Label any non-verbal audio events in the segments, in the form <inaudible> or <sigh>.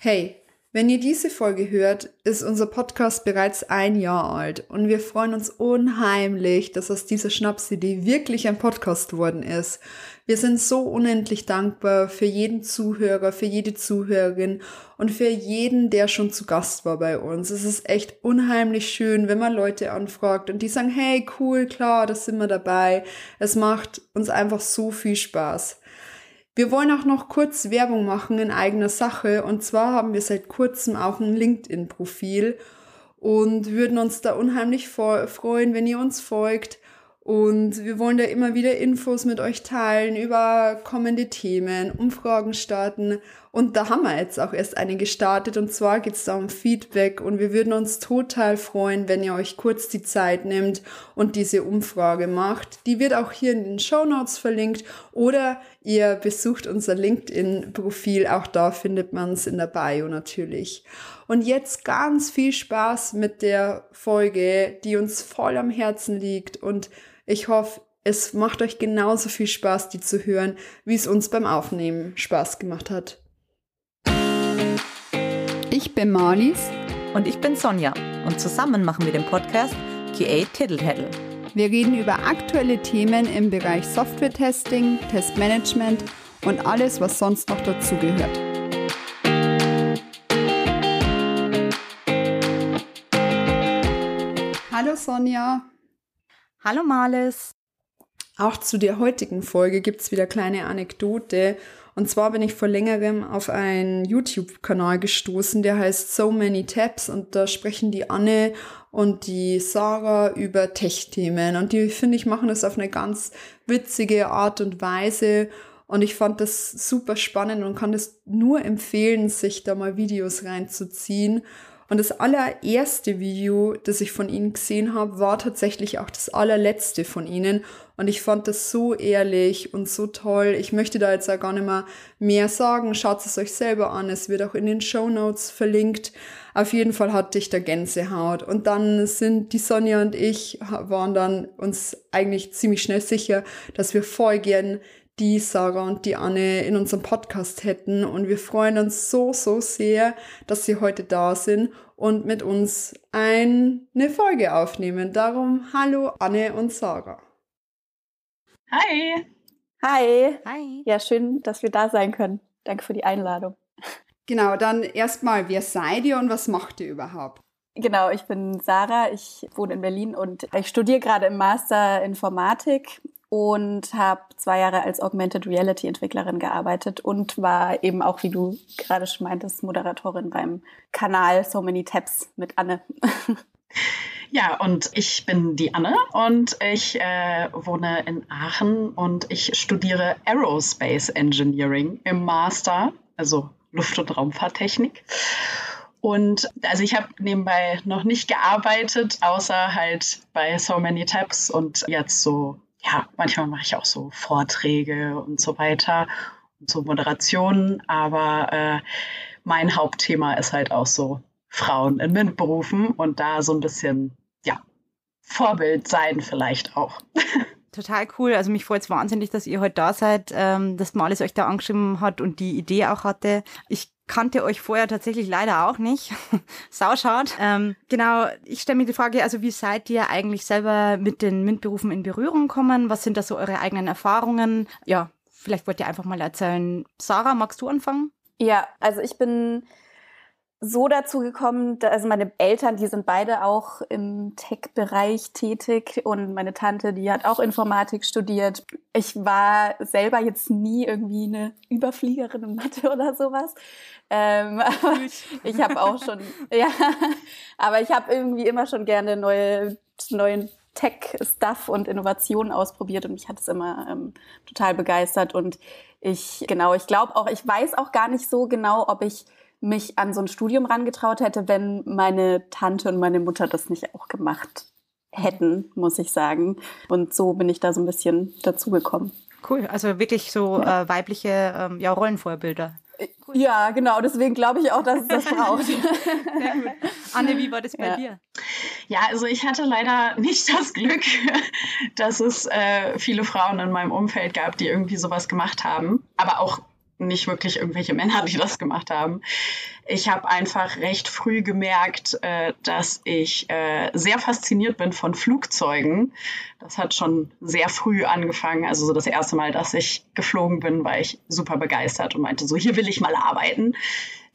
Hey, wenn ihr diese Folge hört, ist unser Podcast bereits ein Jahr alt und wir freuen uns unheimlich, dass aus dieser Schnapsidee wirklich ein Podcast geworden ist. Wir sind so unendlich dankbar für jeden Zuhörer, für jede Zuhörerin und für jeden, der schon zu Gast war bei uns. Es ist echt unheimlich schön, wenn man Leute anfragt und die sagen, hey, cool, klar, da sind wir dabei. Es macht uns einfach so viel Spaß. Wir wollen auch noch kurz Werbung machen in eigener Sache. Und zwar haben wir seit kurzem auch ein LinkedIn-Profil und würden uns da unheimlich freuen, wenn ihr uns folgt. Und wir wollen da immer wieder Infos mit euch teilen über kommende Themen, Umfragen starten. Und da haben wir jetzt auch erst eine gestartet. Und zwar geht es da um Feedback. Und wir würden uns total freuen, wenn ihr euch kurz die Zeit nehmt und diese Umfrage macht. Die wird auch hier in den Show Notes verlinkt. Oder ihr besucht unser LinkedIn-Profil. Auch da findet man es in der Bio natürlich. Und jetzt ganz viel Spaß mit der Folge, die uns voll am Herzen liegt. Und ich hoffe, es macht euch genauso viel Spaß, die zu hören, wie es uns beim Aufnehmen Spaß gemacht hat. Ich bin Marlies. Und ich bin Sonja. Und zusammen machen wir den Podcast QA Tittle Wir reden über aktuelle Themen im Bereich Software-Testing, Testmanagement und alles, was sonst noch dazugehört. Hallo Sonja. Hallo Marlis. Auch zu der heutigen Folge gibt es wieder kleine Anekdote. Und zwar bin ich vor längerem auf einen YouTube-Kanal gestoßen, der heißt So Many Tabs. Und da sprechen die Anne und die Sarah über Tech-Themen. Und die, finde ich, machen das auf eine ganz witzige Art und Weise. Und ich fand das super spannend und kann das nur empfehlen, sich da mal Videos reinzuziehen. Und das allererste Video, das ich von ihnen gesehen habe, war tatsächlich auch das allerletzte von ihnen. Und ich fand das so ehrlich und so toll. Ich möchte da jetzt auch gar nicht mehr mehr sagen. Schaut es euch selber an. Es wird auch in den Show Notes verlinkt. Auf jeden Fall hatte ich da Gänsehaut. Und dann sind die Sonja und ich waren dann uns eigentlich ziemlich schnell sicher, dass wir voll gern die Sarah und die Anne in unserem Podcast hätten. Und wir freuen uns so, so sehr, dass sie heute da sind und mit uns eine Folge aufnehmen. Darum hallo Anne und Sarah. Hi. Hi. Hi. Ja, schön, dass wir da sein können. Danke für die Einladung. Genau, dann erstmal, wer seid ihr und was macht ihr überhaupt? Genau, ich bin Sarah, ich wohne in Berlin und ich studiere gerade im Master Informatik und habe zwei Jahre als Augmented Reality Entwicklerin gearbeitet und war eben auch, wie du gerade schon meintest, Moderatorin beim Kanal So Many Tabs mit Anne. <laughs> Ja, und ich bin die Anne und ich äh, wohne in Aachen und ich studiere Aerospace Engineering im Master, also Luft- und Raumfahrttechnik. Und also ich habe nebenbei noch nicht gearbeitet, außer halt bei So Many Tabs und jetzt so ja, manchmal mache ich auch so Vorträge und so weiter und so Moderationen, aber äh, mein Hauptthema ist halt auch so Frauen in MINT-Berufen und da so ein bisschen, ja, Vorbild sein vielleicht auch. <laughs> Total cool. Also mich freut es wahnsinnig, dass ihr heute da seid, ähm, dass Malis euch da angeschrieben hat und die Idee auch hatte. Ich kannte euch vorher tatsächlich leider auch nicht. <laughs> Sauschad. Ähm, genau, ich stelle mir die Frage, also wie seid ihr eigentlich selber mit den MINT-Berufen in Berührung gekommen? Was sind da so eure eigenen Erfahrungen? Ja, vielleicht wollt ihr einfach mal erzählen. Sarah, magst du anfangen? Ja, also ich bin so dazu gekommen, dass, also meine Eltern, die sind beide auch im Tech-Bereich tätig und meine Tante, die hat auch Informatik studiert. Ich war selber jetzt nie irgendwie eine Überfliegerin in Mathe <laughs> oder sowas. Ähm, <laughs> ich habe auch schon, <laughs> ja, aber ich habe irgendwie immer schon gerne neue, neuen Tech-Stuff und Innovationen ausprobiert und mich hat es immer ähm, total begeistert und ich, genau, ich glaube auch, ich weiß auch gar nicht so genau, ob ich mich an so ein Studium rangetraut hätte, wenn meine Tante und meine Mutter das nicht auch gemacht hätten, muss ich sagen. Und so bin ich da so ein bisschen dazugekommen. Cool, also wirklich so ja. äh, weibliche ähm, ja, Rollenvorbilder. Cool. Ja, genau, deswegen glaube ich auch, dass es das <laughs> braucht. <laughs> Anne, wie war das bei ja. dir? Ja, also ich hatte leider nicht das Glück, <laughs> dass es äh, viele Frauen in meinem Umfeld gab, die irgendwie sowas gemacht haben. Aber auch nicht wirklich irgendwelche Männer, die das gemacht haben. ich habe einfach recht früh gemerkt, äh, dass ich äh, sehr fasziniert bin von Flugzeugen. Das hat schon sehr früh angefangen. Also so das erste Mal, dass ich geflogen bin, war ich super begeistert und meinte so, hier will ich mal arbeiten.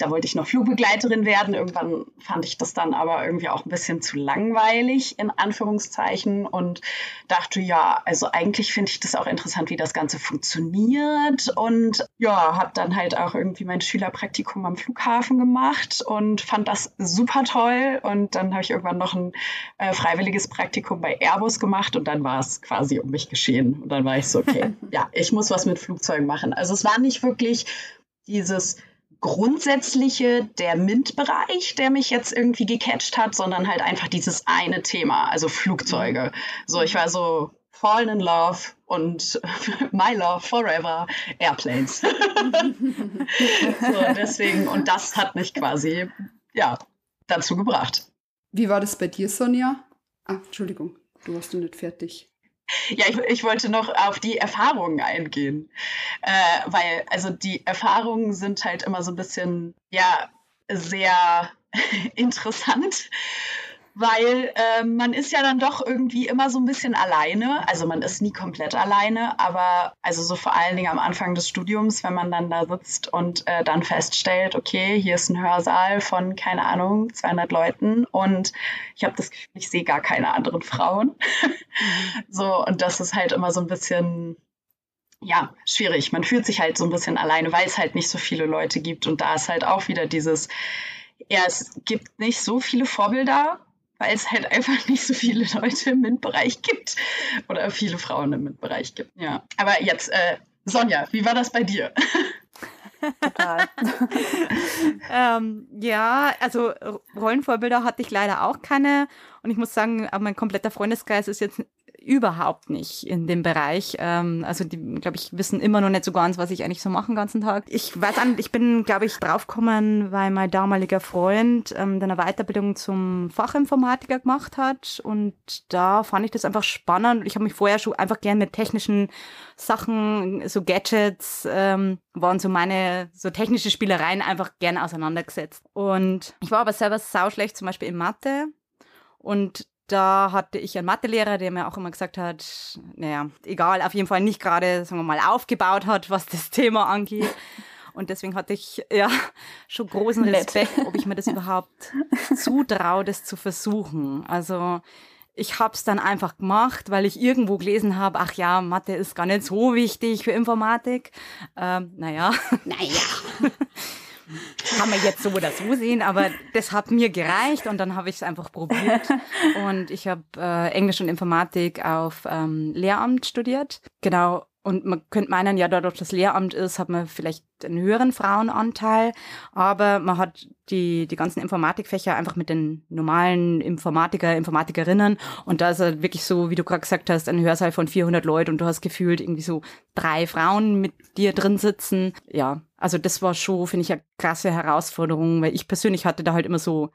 Da wollte ich noch Flugbegleiterin werden. Irgendwann fand ich das dann aber irgendwie auch ein bisschen zu langweilig, in Anführungszeichen, und dachte, ja, also eigentlich finde ich das auch interessant, wie das Ganze funktioniert. Und ja, habe dann halt auch irgendwie mein Schülerpraktikum am Flughafen gemacht und fand das super toll. Und dann habe ich irgendwann noch ein äh, freiwilliges Praktikum bei Airbus gemacht und dann war es quasi um mich geschehen. Und dann war ich so, okay, <laughs> ja, ich muss was mit Flugzeugen machen. Also es war nicht wirklich dieses grundsätzliche, der MINT-Bereich, der mich jetzt irgendwie gecatcht hat, sondern halt einfach dieses eine Thema, also Flugzeuge. So, ich war so fallen in love und <laughs> my love forever Airplanes. <laughs> so, deswegen, und das hat mich quasi, ja, dazu gebracht. Wie war das bei dir, Sonja? Ah, Entschuldigung, du warst noch nicht fertig. Ja, ich, ich, wollte noch auf die Erfahrungen eingehen, äh, weil also die Erfahrungen sind halt immer so ein bisschen, ja, sehr <laughs> interessant weil äh, man ist ja dann doch irgendwie immer so ein bisschen alleine. Also man ist nie komplett alleine, aber also so vor allen Dingen am Anfang des Studiums, wenn man dann da sitzt und äh, dann feststellt, okay, hier ist ein Hörsaal von, keine Ahnung, 200 Leuten und ich habe das Gefühl, ich sehe gar keine anderen Frauen. <laughs> so, und das ist halt immer so ein bisschen, ja, schwierig. Man fühlt sich halt so ein bisschen alleine, weil es halt nicht so viele Leute gibt. Und da ist halt auch wieder dieses, ja, es gibt nicht so viele Vorbilder weil es halt einfach <laughs> nicht so viele Leute im MINT-Bereich gibt oder viele Frauen im MINT-Bereich gibt. Ja. Aber jetzt, äh, Sonja, wie war das bei dir? <laughs> Ähm, ja, also Rollenvorbilder hatte ich leider auch keine. Und ich muss sagen, mein kompletter Freundeskreis ist jetzt überhaupt nicht in dem Bereich. Ähm, also die, glaube ich, wissen immer noch nicht so ganz, was ich eigentlich so mache den ganzen Tag. Ich weiß an, ich bin, glaube ich, draufgekommen, weil mein damaliger Freund ähm, eine Weiterbildung zum Fachinformatiker gemacht hat und da fand ich das einfach spannend. Ich habe mich vorher schon einfach gern mit technischen Sachen, so Gadgets, ähm, waren so meine so technische Spielereien einfach gern auseinandergesetzt. Und ich war aber selber sauschlecht, zum Beispiel in Mathe. Und da hatte ich einen Mathelehrer, der mir auch immer gesagt hat, naja, egal, auf jeden Fall nicht gerade, sagen wir mal, aufgebaut hat, was das Thema angeht. <laughs> Und deswegen hatte ich ja schon großen Respekt, ob ich mir das überhaupt <laughs> zutraue, das zu versuchen. Also ich habe es dann einfach gemacht, weil ich irgendwo gelesen habe, ach ja, Mathe ist gar nicht so wichtig für Informatik. Ähm, naja. Naja. <laughs> Kann man jetzt so oder so sehen, aber das hat mir gereicht und dann habe ich es einfach probiert. <laughs> Und ich habe äh, Englisch und Informatik auf ähm, Lehramt studiert. Genau. Und man könnte meinen, ja, dadurch, dass Lehramt ist, hat man vielleicht einen höheren Frauenanteil, aber man hat die, die ganzen Informatikfächer einfach mit den normalen Informatiker, Informatikerinnen und da ist er wirklich so, wie du gerade gesagt hast, ein Hörsaal von 400 Leuten und du hast gefühlt irgendwie so drei Frauen mit dir drin sitzen. Ja, also das war schon, finde ich, eine krasse Herausforderung, weil ich persönlich hatte da halt immer so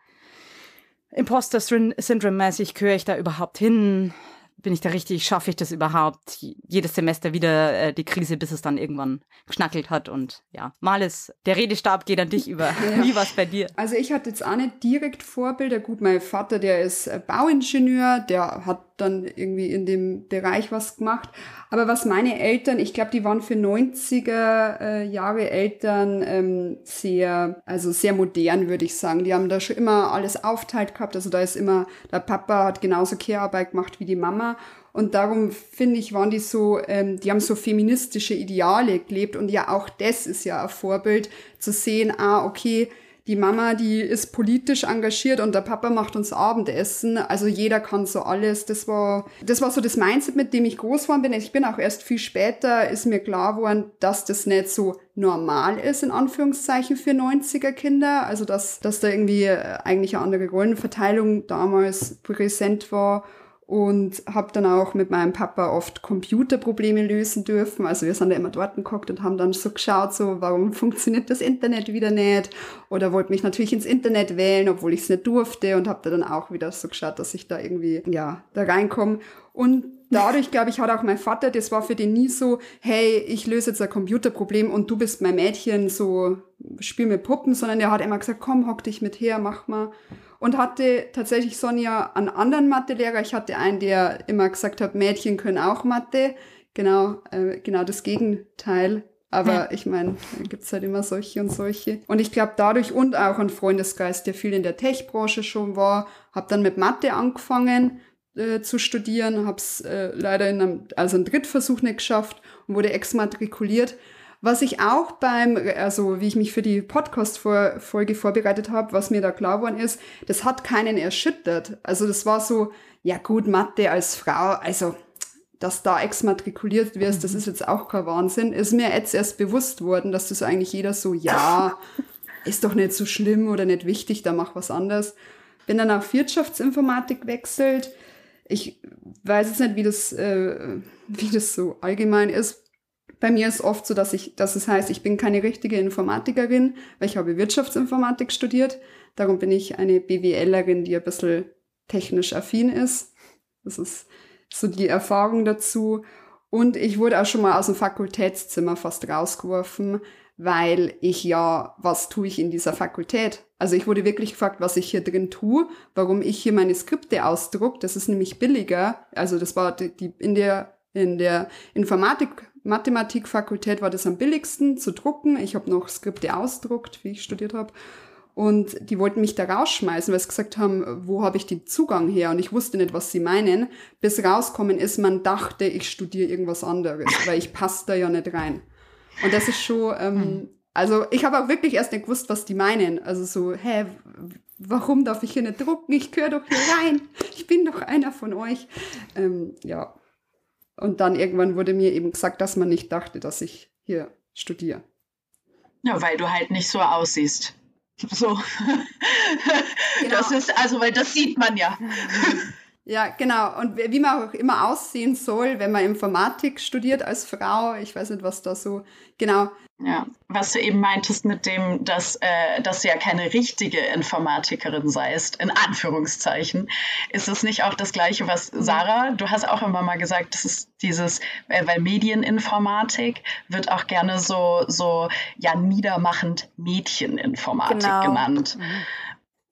Imposter-Syndrom-mäßig, gehöre ich da überhaupt hin? Bin ich da richtig, schaffe ich das überhaupt? Jedes Semester wieder äh, die Krise, bis es dann irgendwann geschnackelt hat. Und ja, mal ist, der Redestab geht an dich über. <laughs> Ja. Wie war bei dir? Also ich hatte jetzt auch nicht direkt Vorbilder. Gut, mein Vater, der ist äh, Bauingenieur, der hat dann irgendwie in dem Bereich was gemacht. Aber was meine Eltern, ich glaube, die waren für 90er äh, Jahre Eltern ähm, sehr, also sehr modern, würde ich sagen. Die haben da schon immer alles aufteilt gehabt. Also da ist immer, der Papa hat genauso Care-Arbeit gemacht wie die Mama. Und darum finde ich, waren die so, ähm, die haben so feministische Ideale gelebt. Und ja, auch das ist ja ein Vorbild, zu sehen, ah, okay, die Mama, die ist politisch engagiert und der Papa macht uns Abendessen. Also jeder kann so alles. Das war, das war so das Mindset, mit dem ich groß geworden bin. Ich bin auch erst viel später, ist mir klar geworden, dass das nicht so normal ist, in Anführungszeichen, für 90er Kinder. Also, dass, dass da irgendwie äh, eigentlich eine andere Rollenverteilung damals präsent war. Und habe dann auch mit meinem Papa oft Computerprobleme lösen dürfen. Also wir sind da immer dort geguckt und haben dann so geschaut, so warum funktioniert das Internet wieder nicht? Oder wollte mich natürlich ins Internet wählen, obwohl ich es nicht durfte und habe da dann auch wieder so geschaut, dass ich da irgendwie ja da reinkomme. Und dadurch, glaube ich, hat auch mein Vater, das war für den nie so, hey, ich löse jetzt ein Computerproblem und du bist mein Mädchen, so spiel mit Puppen, sondern er hat immer gesagt, komm, hock dich mit her, mach mal und hatte tatsächlich Sonja einen anderen Mathelehrer. Ich hatte einen, der immer gesagt hat, Mädchen können auch Mathe. Genau, äh, genau das Gegenteil. Aber ich meine, gibt's halt immer solche und solche. Und ich glaube dadurch und auch ein Freundesgeist, der viel in der Tech-Branche schon war, habe dann mit Mathe angefangen äh, zu studieren, habe es äh, leider in einem, also einen Drittversuch nicht geschafft und wurde exmatrikuliert. Was ich auch beim, also wie ich mich für die Podcast-Folge vorbereitet habe, was mir da klar geworden ist, das hat keinen erschüttert. Also das war so, ja gut, Mathe als Frau, also dass da exmatrikuliert wirst, das mhm. ist jetzt auch kein Wahnsinn. Ist mir jetzt erst bewusst worden, dass das eigentlich jeder so, ja, <laughs> ist doch nicht so schlimm oder nicht wichtig, da mach was anderes. Bin dann auf Wirtschaftsinformatik gewechselt. Ich weiß jetzt nicht, wie das, äh, wie das so allgemein ist. Bei mir ist oft so, dass ich, dass es heißt, ich bin keine richtige Informatikerin, weil ich habe Wirtschaftsinformatik studiert. Darum bin ich eine BWLerin, die ein bisschen technisch affin ist. Das ist so die Erfahrung dazu. Und ich wurde auch schon mal aus dem Fakultätszimmer fast rausgeworfen, weil ich ja, was tue ich in dieser Fakultät? Also ich wurde wirklich gefragt, was ich hier drin tue, warum ich hier meine Skripte ausdruck. Das ist nämlich billiger. Also das war die, die in der in der Informatik Mathematikfakultät war das am billigsten zu drucken. Ich habe noch Skripte ausdruckt, wie ich studiert habe. Und die wollten mich da rausschmeißen, weil sie gesagt haben, wo habe ich den Zugang her? Und ich wusste nicht, was sie meinen. Bis rauskommen ist, man dachte, ich studiere irgendwas anderes, <laughs> weil ich passe da ja nicht rein. Und das ist schon, ähm, hm. also ich habe auch wirklich erst nicht gewusst, was die meinen. Also so, hä, warum darf ich hier nicht drucken? Ich gehöre doch hier rein. Ich bin doch einer von euch. Ähm, ja, und dann irgendwann wurde mir eben gesagt, dass man nicht dachte, dass ich hier studiere. Ja, weil du halt nicht so aussiehst. So. <laughs> Genau. Das ist, also, weil das sieht man ja. <laughs> Ja, genau. Und wie man auch immer aussehen soll, wenn man Informatik studiert als Frau. Ich weiß nicht, was da so genau. Ja, was du eben meintest mit dem, dass, äh, dass du ja keine richtige Informatikerin seist, in Anführungszeichen, ist es nicht auch das Gleiche, was mhm. Sarah, du hast auch immer mal gesagt, das ist dieses, äh, weil Medieninformatik wird auch gerne so, so ja, niedermachend Mädcheninformatik genau. genannt. Mhm.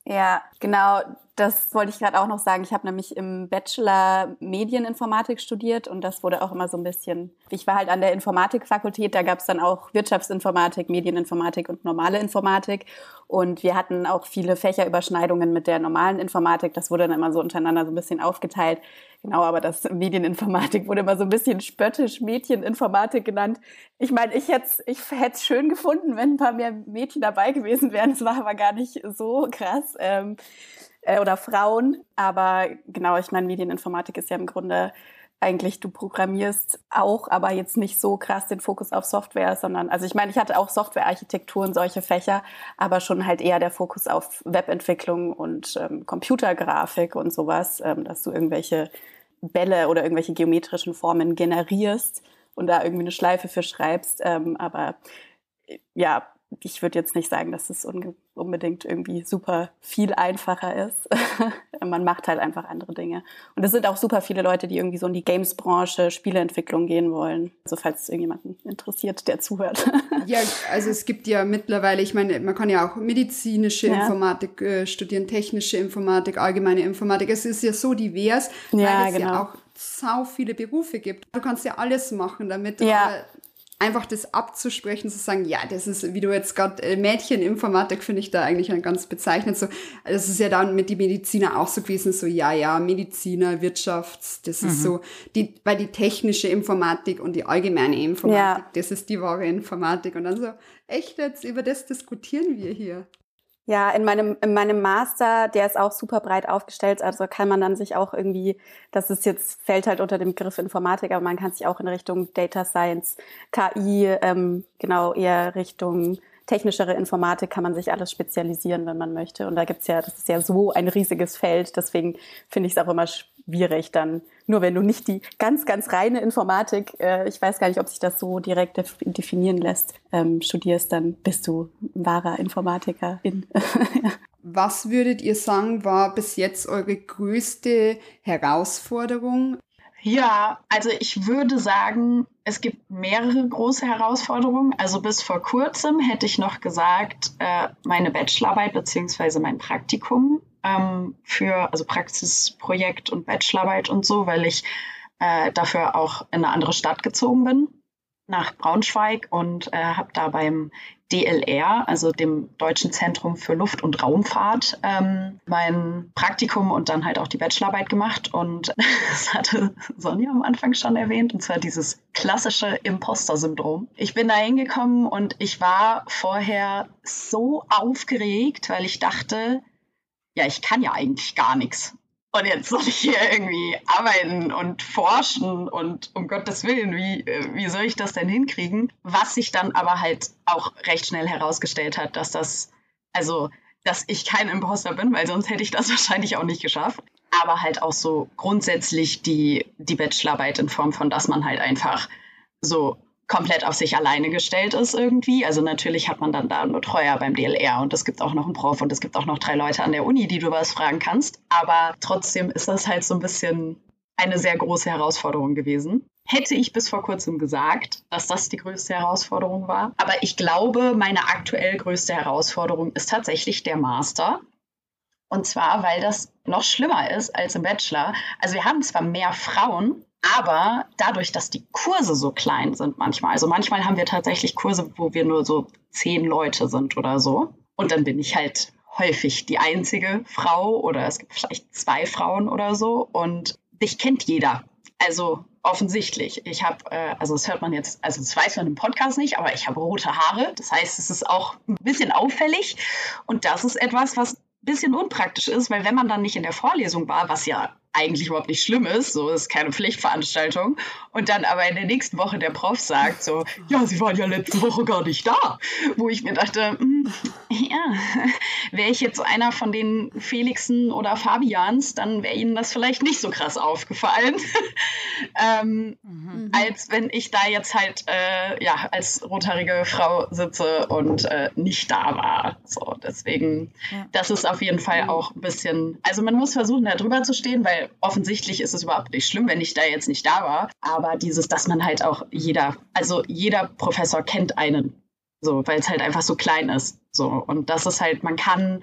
Ja, genau das wollte ich gerade auch noch sagen. Ich habe nämlich im Bachelor Medieninformatik studiert und das wurde auch immer so ein bisschen. Ich war halt an der Informatikfakultät, da gab es dann auch Wirtschaftsinformatik, Medieninformatik und normale Informatik. Und wir hatten auch viele Fächerüberschneidungen mit der normalen Informatik. Das wurde dann immer so untereinander so ein bisschen aufgeteilt. Genau, aber das Medieninformatik wurde immer so ein bisschen spöttisch Mädcheninformatik genannt. Ich meine, ich hätte ich es schön gefunden, wenn ein paar mehr Mädchen dabei gewesen wären. Es war aber gar nicht so krass. Ähm, äh, oder Frauen. Aber genau, ich meine, Medieninformatik ist ja im Grunde eigentlich, du programmierst auch, aber jetzt nicht so krass den Fokus auf Software, sondern, also ich meine, ich hatte auch Softwarearchitektur und solche Fächer, aber schon halt eher der Fokus auf Webentwicklung und ähm, Computergrafik und sowas, ähm, dass du irgendwelche Bälle oder irgendwelche geometrischen Formen generierst und da irgendwie eine Schleife für schreibst. Ähm, aber ja, ich würde jetzt nicht sagen, dass es unbedingt irgendwie super viel einfacher ist. <laughs> Man macht halt einfach andere Dinge. Und es sind auch super viele Leute, die irgendwie so in die Games-Branche, Spieleentwicklung gehen wollen. Also falls es irgendjemanden interessiert, der zuhört. <laughs> ja, also es gibt ja mittlerweile, ich meine, man kann ja auch medizinische ja. Informatik äh, studieren, technische Informatik, allgemeine Informatik. Es ist ja so divers, weil ja, es genau. ja auch sau viele Berufe gibt. Du kannst ja alles machen damit. Ja einfach das abzusprechen, zu sagen, ja, das ist, wie du jetzt gerade, äh, Mädcheninformatik finde ich da eigentlich ganz bezeichnend. So, das ist ja dann mit die Mediziner auch so gewesen, so, ja, ja, Mediziner, Wirtschafts, das mhm. ist so, die, weil die technische Informatik und die allgemeine Informatik, ja. das ist die wahre Informatik. Und dann so, echt jetzt, über das diskutieren wir hier. Ja, in meinem, in meinem Master, der ist auch super breit aufgestellt, also kann man dann sich auch irgendwie, das ist jetzt, fällt halt unter dem Begriff Informatik, aber man kann sich auch in Richtung Data Science, KI, ähm, genau eher Richtung technischere Informatik kann man sich alles spezialisieren, wenn man möchte. Und da gibt's ja, das ist ja so ein riesiges Feld, deswegen finde ich es auch immer schwierig dann. Nur wenn du nicht die ganz, ganz reine Informatik, äh, ich weiß gar nicht, ob sich das so direkt definieren lässt, ähm, studierst, dann bist du ein wahrer Informatikerin. <laughs> Was würdet ihr sagen, war bis jetzt eure größte Herausforderung? Ja, also ich würde sagen, es gibt mehrere große Herausforderungen. Also bis vor kurzem hätte ich noch gesagt, äh, meine Bachelorarbeit beziehungsweise mein Praktikum ähm, für, also Praxisprojekt und Bachelorarbeit und so, weil ich äh, dafür auch in eine andere Stadt gezogen bin, nach Braunschweig und äh, habe da beim DLR, also dem Deutschen Zentrum für Luft- und Raumfahrt, ähm, mein Praktikum und dann halt auch die Bachelorarbeit gemacht. Und <laughs> das hatte Sonja am Anfang schon erwähnt, und zwar dieses klassische Imposter-Syndrom. Ich bin da hingekommen und ich war vorher so aufgeregt, weil ich dachte, ja, ich kann ja eigentlich gar nichts. Und jetzt soll ich hier irgendwie arbeiten und forschen und um Gottes Willen, wie, wie soll ich das denn hinkriegen? Was sich dann aber halt auch recht schnell herausgestellt hat, dass das, also, dass ich kein Imposter bin, weil sonst hätte ich das <laughs> wahrscheinlich auch nicht geschafft. Aber halt auch so grundsätzlich die, die Bachelorarbeit in Form von, dass man halt einfach so komplett auf sich alleine gestellt ist irgendwie. Also natürlich hat man dann da einen Betreuer beim DLR und es gibt auch noch einen Prof und es gibt auch noch drei Leute an der Uni, die du was fragen kannst. Aber trotzdem ist das halt so ein bisschen eine sehr große Herausforderung gewesen. Hätte ich bis vor kurzem gesagt, dass das die größte Herausforderung war. Aber ich glaube, meine aktuell größte Herausforderung ist tatsächlich der Master. Und zwar, weil das noch schlimmer ist als im Bachelor. Also wir haben zwar mehr Frauen, aber dadurch, dass die Kurse so klein sind manchmal, also manchmal haben wir tatsächlich Kurse, wo wir nur so zehn Leute sind oder so. Und dann bin ich halt häufig die einzige Frau oder es gibt vielleicht zwei Frauen oder so. Und dich kennt jeder. Also offensichtlich. Ich habe, äh, also das hört man jetzt, also das weiß man im Podcast nicht, aber ich habe rote Haare. Das heißt, es ist auch ein bisschen auffällig. Und das ist etwas, was ein bisschen unpraktisch ist, weil wenn man dann nicht in der Vorlesung war, was ja eigentlich überhaupt nicht schlimm ist, so ist keine Pflichtveranstaltung. Und dann aber in der nächsten Woche der Prof sagt so, ja, Sie waren ja letzte Woche gar nicht da. Wo ich mir dachte, hm, ja, wäre ich jetzt einer von den Felixen oder Fabians, dann wäre Ihnen das vielleicht nicht so krass aufgefallen, <laughs> ähm, mhm. als wenn ich da jetzt halt äh, ja als rothaarige Frau sitze und äh, nicht da war. So, deswegen, ja. das ist auf jeden Fall auch ein bisschen, also man muss versuchen, da drüber zu stehen, weil offensichtlich ist es überhaupt nicht schlimm, wenn ich da jetzt nicht da war. Aber dieses, dass man halt auch jeder, also jeder Professor kennt einen. So, weil es halt einfach so klein ist. So. Und das ist halt, man kann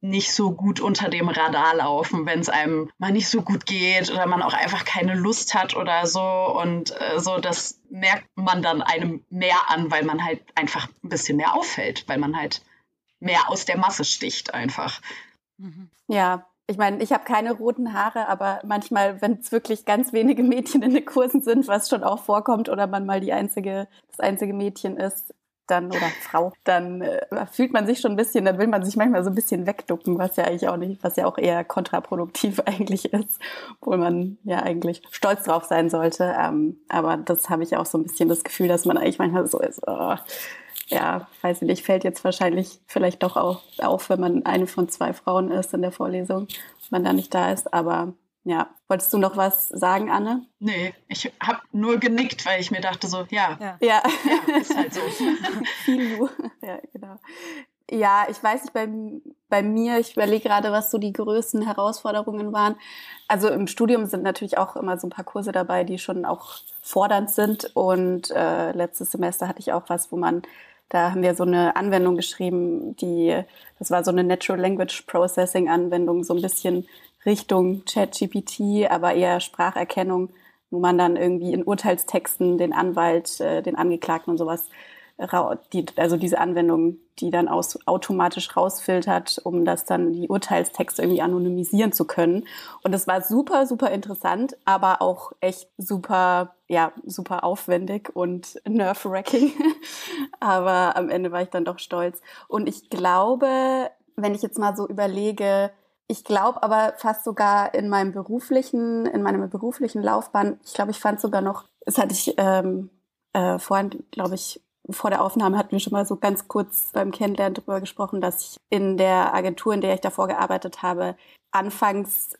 nicht so gut unter dem Radar laufen, wenn es einem mal nicht so gut geht oder man auch einfach keine Lust hat oder so. Und äh, so, das merkt man dann einem mehr an, weil man halt einfach ein bisschen mehr auffällt, weil man halt mehr aus der Masse sticht einfach. Ja, ich meine, ich habe keine roten Haare, aber manchmal, wenn es wirklich ganz wenige Mädchen in den Kursen sind, was schon auch vorkommt, oder man mal die einzige, das einzige Mädchen ist, dann oder Frau, dann äh, fühlt man sich schon ein bisschen, dann will man sich manchmal so ein bisschen wegducken, was ja eigentlich auch nicht, was ja auch eher kontraproduktiv <laughs> eigentlich ist, obwohl man ja eigentlich stolz drauf sein sollte. Ähm, aber das habe ich auch so ein bisschen das Gefühl, dass man eigentlich manchmal so ist, oh, ja, weiß ich nicht, fällt jetzt wahrscheinlich vielleicht doch auch auf, wenn man eine von zwei Frauen ist in der Vorlesung, man da nicht da ist. Aber ja, wolltest du noch was sagen, Anne? Nee, ich habe nur genickt, weil ich mir dachte so, ja, ja, ja. ja ist halt so. <laughs> ja, genau. Ja, ich weiß nicht, bei, bei mir, ich überlege gerade, was so die größten Herausforderungen waren. Also im Studium sind natürlich auch immer so ein paar Kurse dabei, die schon auch fordernd sind. Und äh, letztes Semester hatte ich auch was, wo man da haben wir so eine Anwendung geschrieben, die, das war so eine Natural Language Processing Anwendung, so ein bisschen Richtung ChatGPT, aber eher Spracherkennung, wo man dann irgendwie in Urteilstexten den Anwalt, äh, den Angeklagten und sowas die, also diese Anwendung, die dann aus, automatisch rausfiltert, um das dann die Urteilstexte irgendwie anonymisieren zu können. Und das war super, super interessant, aber auch echt super, ja, super aufwendig und nerve-wracking. <laughs> aber am Ende war ich dann doch stolz. Und ich glaube, wenn ich jetzt mal so überlege, ich glaube aber fast sogar in meinem beruflichen, in meiner beruflichen Laufbahn, ich glaube, ich fand sogar noch, das hatte ich ähm, äh, vorhin, glaube ich, vor der Aufnahme hatten wir schon mal so ganz kurz beim Kennenlernen darüber gesprochen, dass ich in der Agentur, in der ich davor gearbeitet habe, anfangs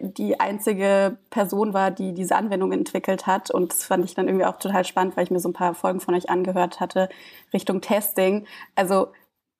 die einzige Person war, die diese Anwendung entwickelt hat. Und das fand ich dann irgendwie auch total spannend, weil ich mir so ein paar Folgen von euch angehört hatte Richtung Testing. Also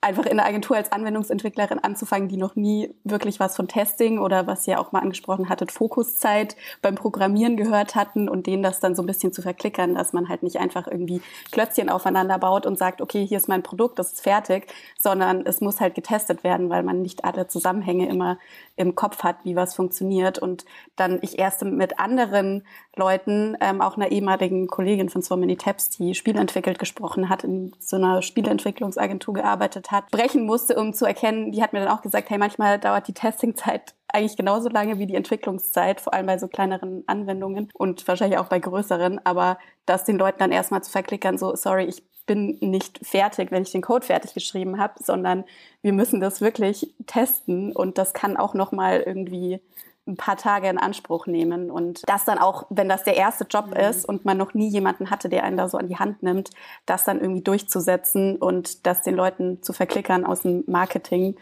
einfach in der Agentur als Anwendungsentwicklerin anzufangen, die noch nie wirklich was von Testing oder was ihr auch mal angesprochen hattet, Fokuszeit beim Programmieren gehört hatten und denen das dann so ein bisschen zu verklickern, dass man halt nicht einfach irgendwie Klötzchen aufeinander baut und sagt, okay, hier ist mein Produkt, das ist fertig, sondern es muss halt getestet werden, weil man nicht alle Zusammenhänge immer im Kopf hat, wie was funktioniert. Und dann ich erst mit anderen Leuten, ähm, auch einer ehemaligen Kollegin von So Many Tabs, die Spiele entwickelt, gesprochen hat, in so einer Spieleentwicklungsagentur gearbeitet hat, brechen musste, um zu erkennen, die hat mir dann auch gesagt, hey, manchmal dauert die Testingzeit eigentlich genauso lange wie die Entwicklungszeit, vor allem bei so kleineren Anwendungen und wahrscheinlich auch bei größeren, aber das den Leuten dann erstmal zu verklickern, so, sorry, ich bin nicht fertig, wenn ich den Code fertig geschrieben habe, sondern wir müssen das wirklich testen und das kann auch nochmal irgendwie ein paar Tage in Anspruch nehmen und das dann auch, wenn das der erste Job mhm. ist und man noch nie jemanden hatte, der einen da so an die Hand nimmt, das dann irgendwie durchzusetzen und das den Leuten zu verklickern aus dem Marketing.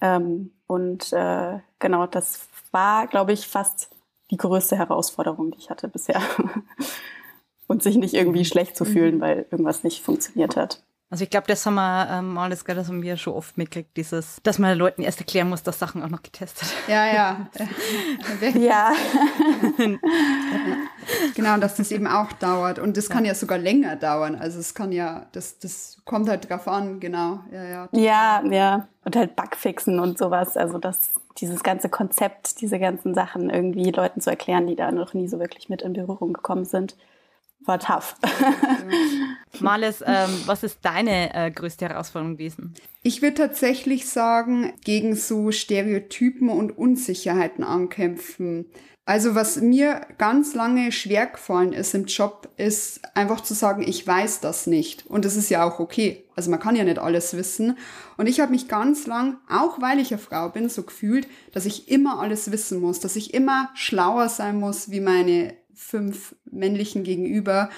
Ähm, und äh, genau, das war, glaube ich, fast die größte Herausforderung, die ich hatte bisher. <laughs> und sich nicht irgendwie schlecht zu fühlen, mhm. weil irgendwas nicht funktioniert hat. Also ich glaube, das haben wir ähm, alles, das haben wir schon oft mitgekriegt, dieses, dass man Leuten erst erklären muss, dass Sachen auch noch getestet. Ja, ja. <laughs> ja. <laughs> genau, dass das eben auch dauert. Und das kann ja sogar länger dauern. Also es kann ja, das, das kommt halt drauf an, genau. Ja, ja. Ja, ja. Und halt Bugfixen und sowas. Also das, dieses ganze Konzept, diese ganzen Sachen irgendwie Leuten zu erklären, die da noch nie so wirklich mit in Berührung gekommen sind war tough. <laughs> Males, ähm, was ist deine äh, größte Herausforderung gewesen? Ich würde tatsächlich sagen, gegen so Stereotypen und Unsicherheiten ankämpfen. Also was mir ganz lange schwer gefallen ist im Job, ist einfach zu sagen, ich weiß das nicht. Und das ist ja auch okay. Also man kann ja nicht alles wissen. Und ich habe mich ganz lang, auch weil ich eine Frau bin, so gefühlt, dass ich immer alles wissen muss, dass ich immer schlauer sein muss wie meine fünf männlichen gegenüber.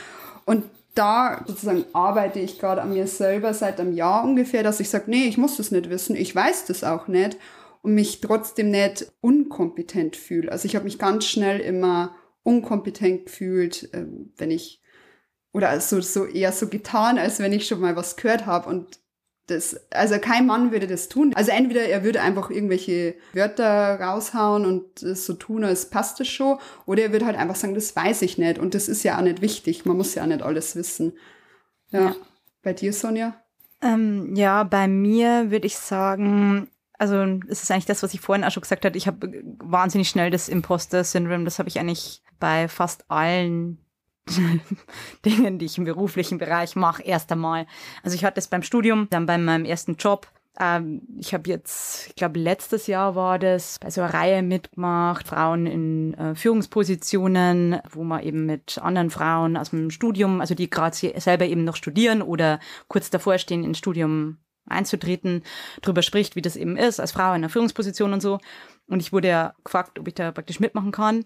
Und da sozusagen arbeite ich gerade an mir selber seit einem Jahr ungefähr, dass ich sage, nee, ich muss das nicht wissen, ich weiß das auch nicht und mich trotzdem nicht unkompetent fühle. Also ich habe mich ganz schnell immer unkompetent gefühlt, ähm, wenn ich oder so, so eher so getan, als wenn ich schon mal was gehört habe und das, also kein Mann würde das tun. Also entweder er würde einfach irgendwelche Wörter raushauen und so tun, als passt es schon, oder er würde halt einfach sagen, das weiß ich nicht. Und das ist ja auch nicht wichtig. Man muss ja auch nicht alles wissen. Ja. ja. Bei dir, Sonja? Ähm, ja, bei mir würde ich sagen, also es ist eigentlich das, was ich vorhin auch schon gesagt habe. Ich habe wahnsinnig schnell das Imposter-Syndrom. Das habe ich eigentlich bei fast allen <laughs> Dingen, die ich im beruflichen Bereich mache, erst einmal. Also ich hatte es beim Studium, dann bei meinem ersten Job. Ähm, ich habe jetzt, ich glaube, letztes Jahr war das, bei so einer Reihe mitgemacht, Frauen in äh, Führungspositionen, wo man eben mit anderen Frauen aus dem Studium, also die gerade selber eben noch studieren oder kurz davor stehen, ins Studium einzutreten, darüber spricht, wie das eben ist, als Frau in einer Führungsposition und so. Und ich wurde ja gefragt, ob ich da praktisch mitmachen kann.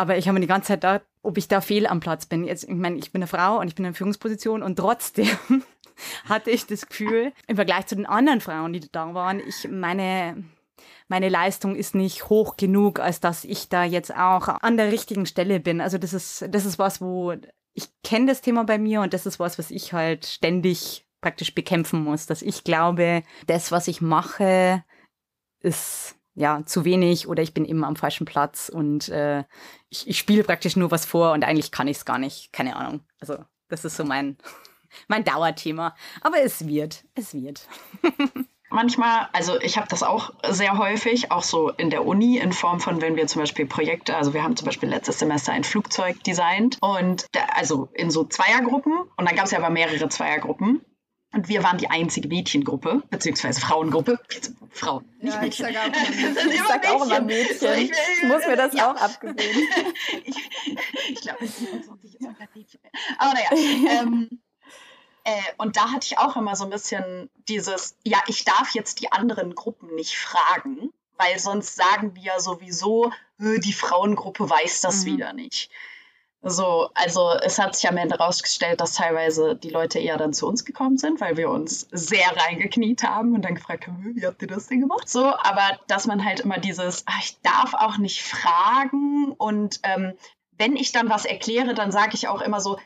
Aber ich habe mir die ganze Zeit da, ob ich da fehl am Platz bin. Jetzt, ich meine, ich bin eine Frau und ich bin in Führungsposition und trotzdem <laughs> hatte ich das Gefühl, im Vergleich zu den anderen Frauen, die da waren, ich meine, meine Leistung ist nicht hoch genug, als dass ich da jetzt auch an der richtigen Stelle bin. Also das ist, das ist was, wo ich kenne das Thema bei mir und das ist was, was ich halt ständig praktisch bekämpfen muss, dass ich glaube, das, was ich mache, ist ja, zu wenig oder ich bin immer am falschen Platz und äh, ich, ich spiele praktisch nur was vor und eigentlich kann ich es gar nicht. Keine Ahnung. Also, das ist so mein, <laughs> mein Dauerthema. Aber es wird, es wird. <laughs> manchmal, also ich habe das auch sehr häufig, auch so in der Uni, in Form von, wenn wir zum Beispiel Projekte, also wir haben zum Beispiel letztes Semester ein Flugzeug designt und da, also in so Zweiergruppen und dann gab es ja aber mehrere Zweiergruppen und wir waren die einzige Mädchengruppe, beziehungsweise Frauengruppe. Frauen, nicht ja, Mädchen. <laughs> Ich sage auch, ich sag auch immer Mädchen. Ich, ich, muss mir das ja. auch abgewöhnen. <laughs> ich ich glaube, es ist auch Mädchen. Aber naja. ähm, äh, und da hatte ich auch immer so ein bisschen dieses, ja, ich darf jetzt die anderen Gruppen nicht fragen, weil sonst sagen wir ja sowieso, die Frauengruppe weiß das mhm. wieder nicht. So, also es hat sich am Ende herausgestellt, dass teilweise die Leute eher dann zu uns gekommen sind, weil wir uns sehr reingekniet haben und dann gefragt haben, wie habt ihr das denn gemacht? So, aber dass man halt immer dieses, ach, ich darf auch nicht fragen und ähm, wenn ich dann was erkläre, dann sage ich auch immer so,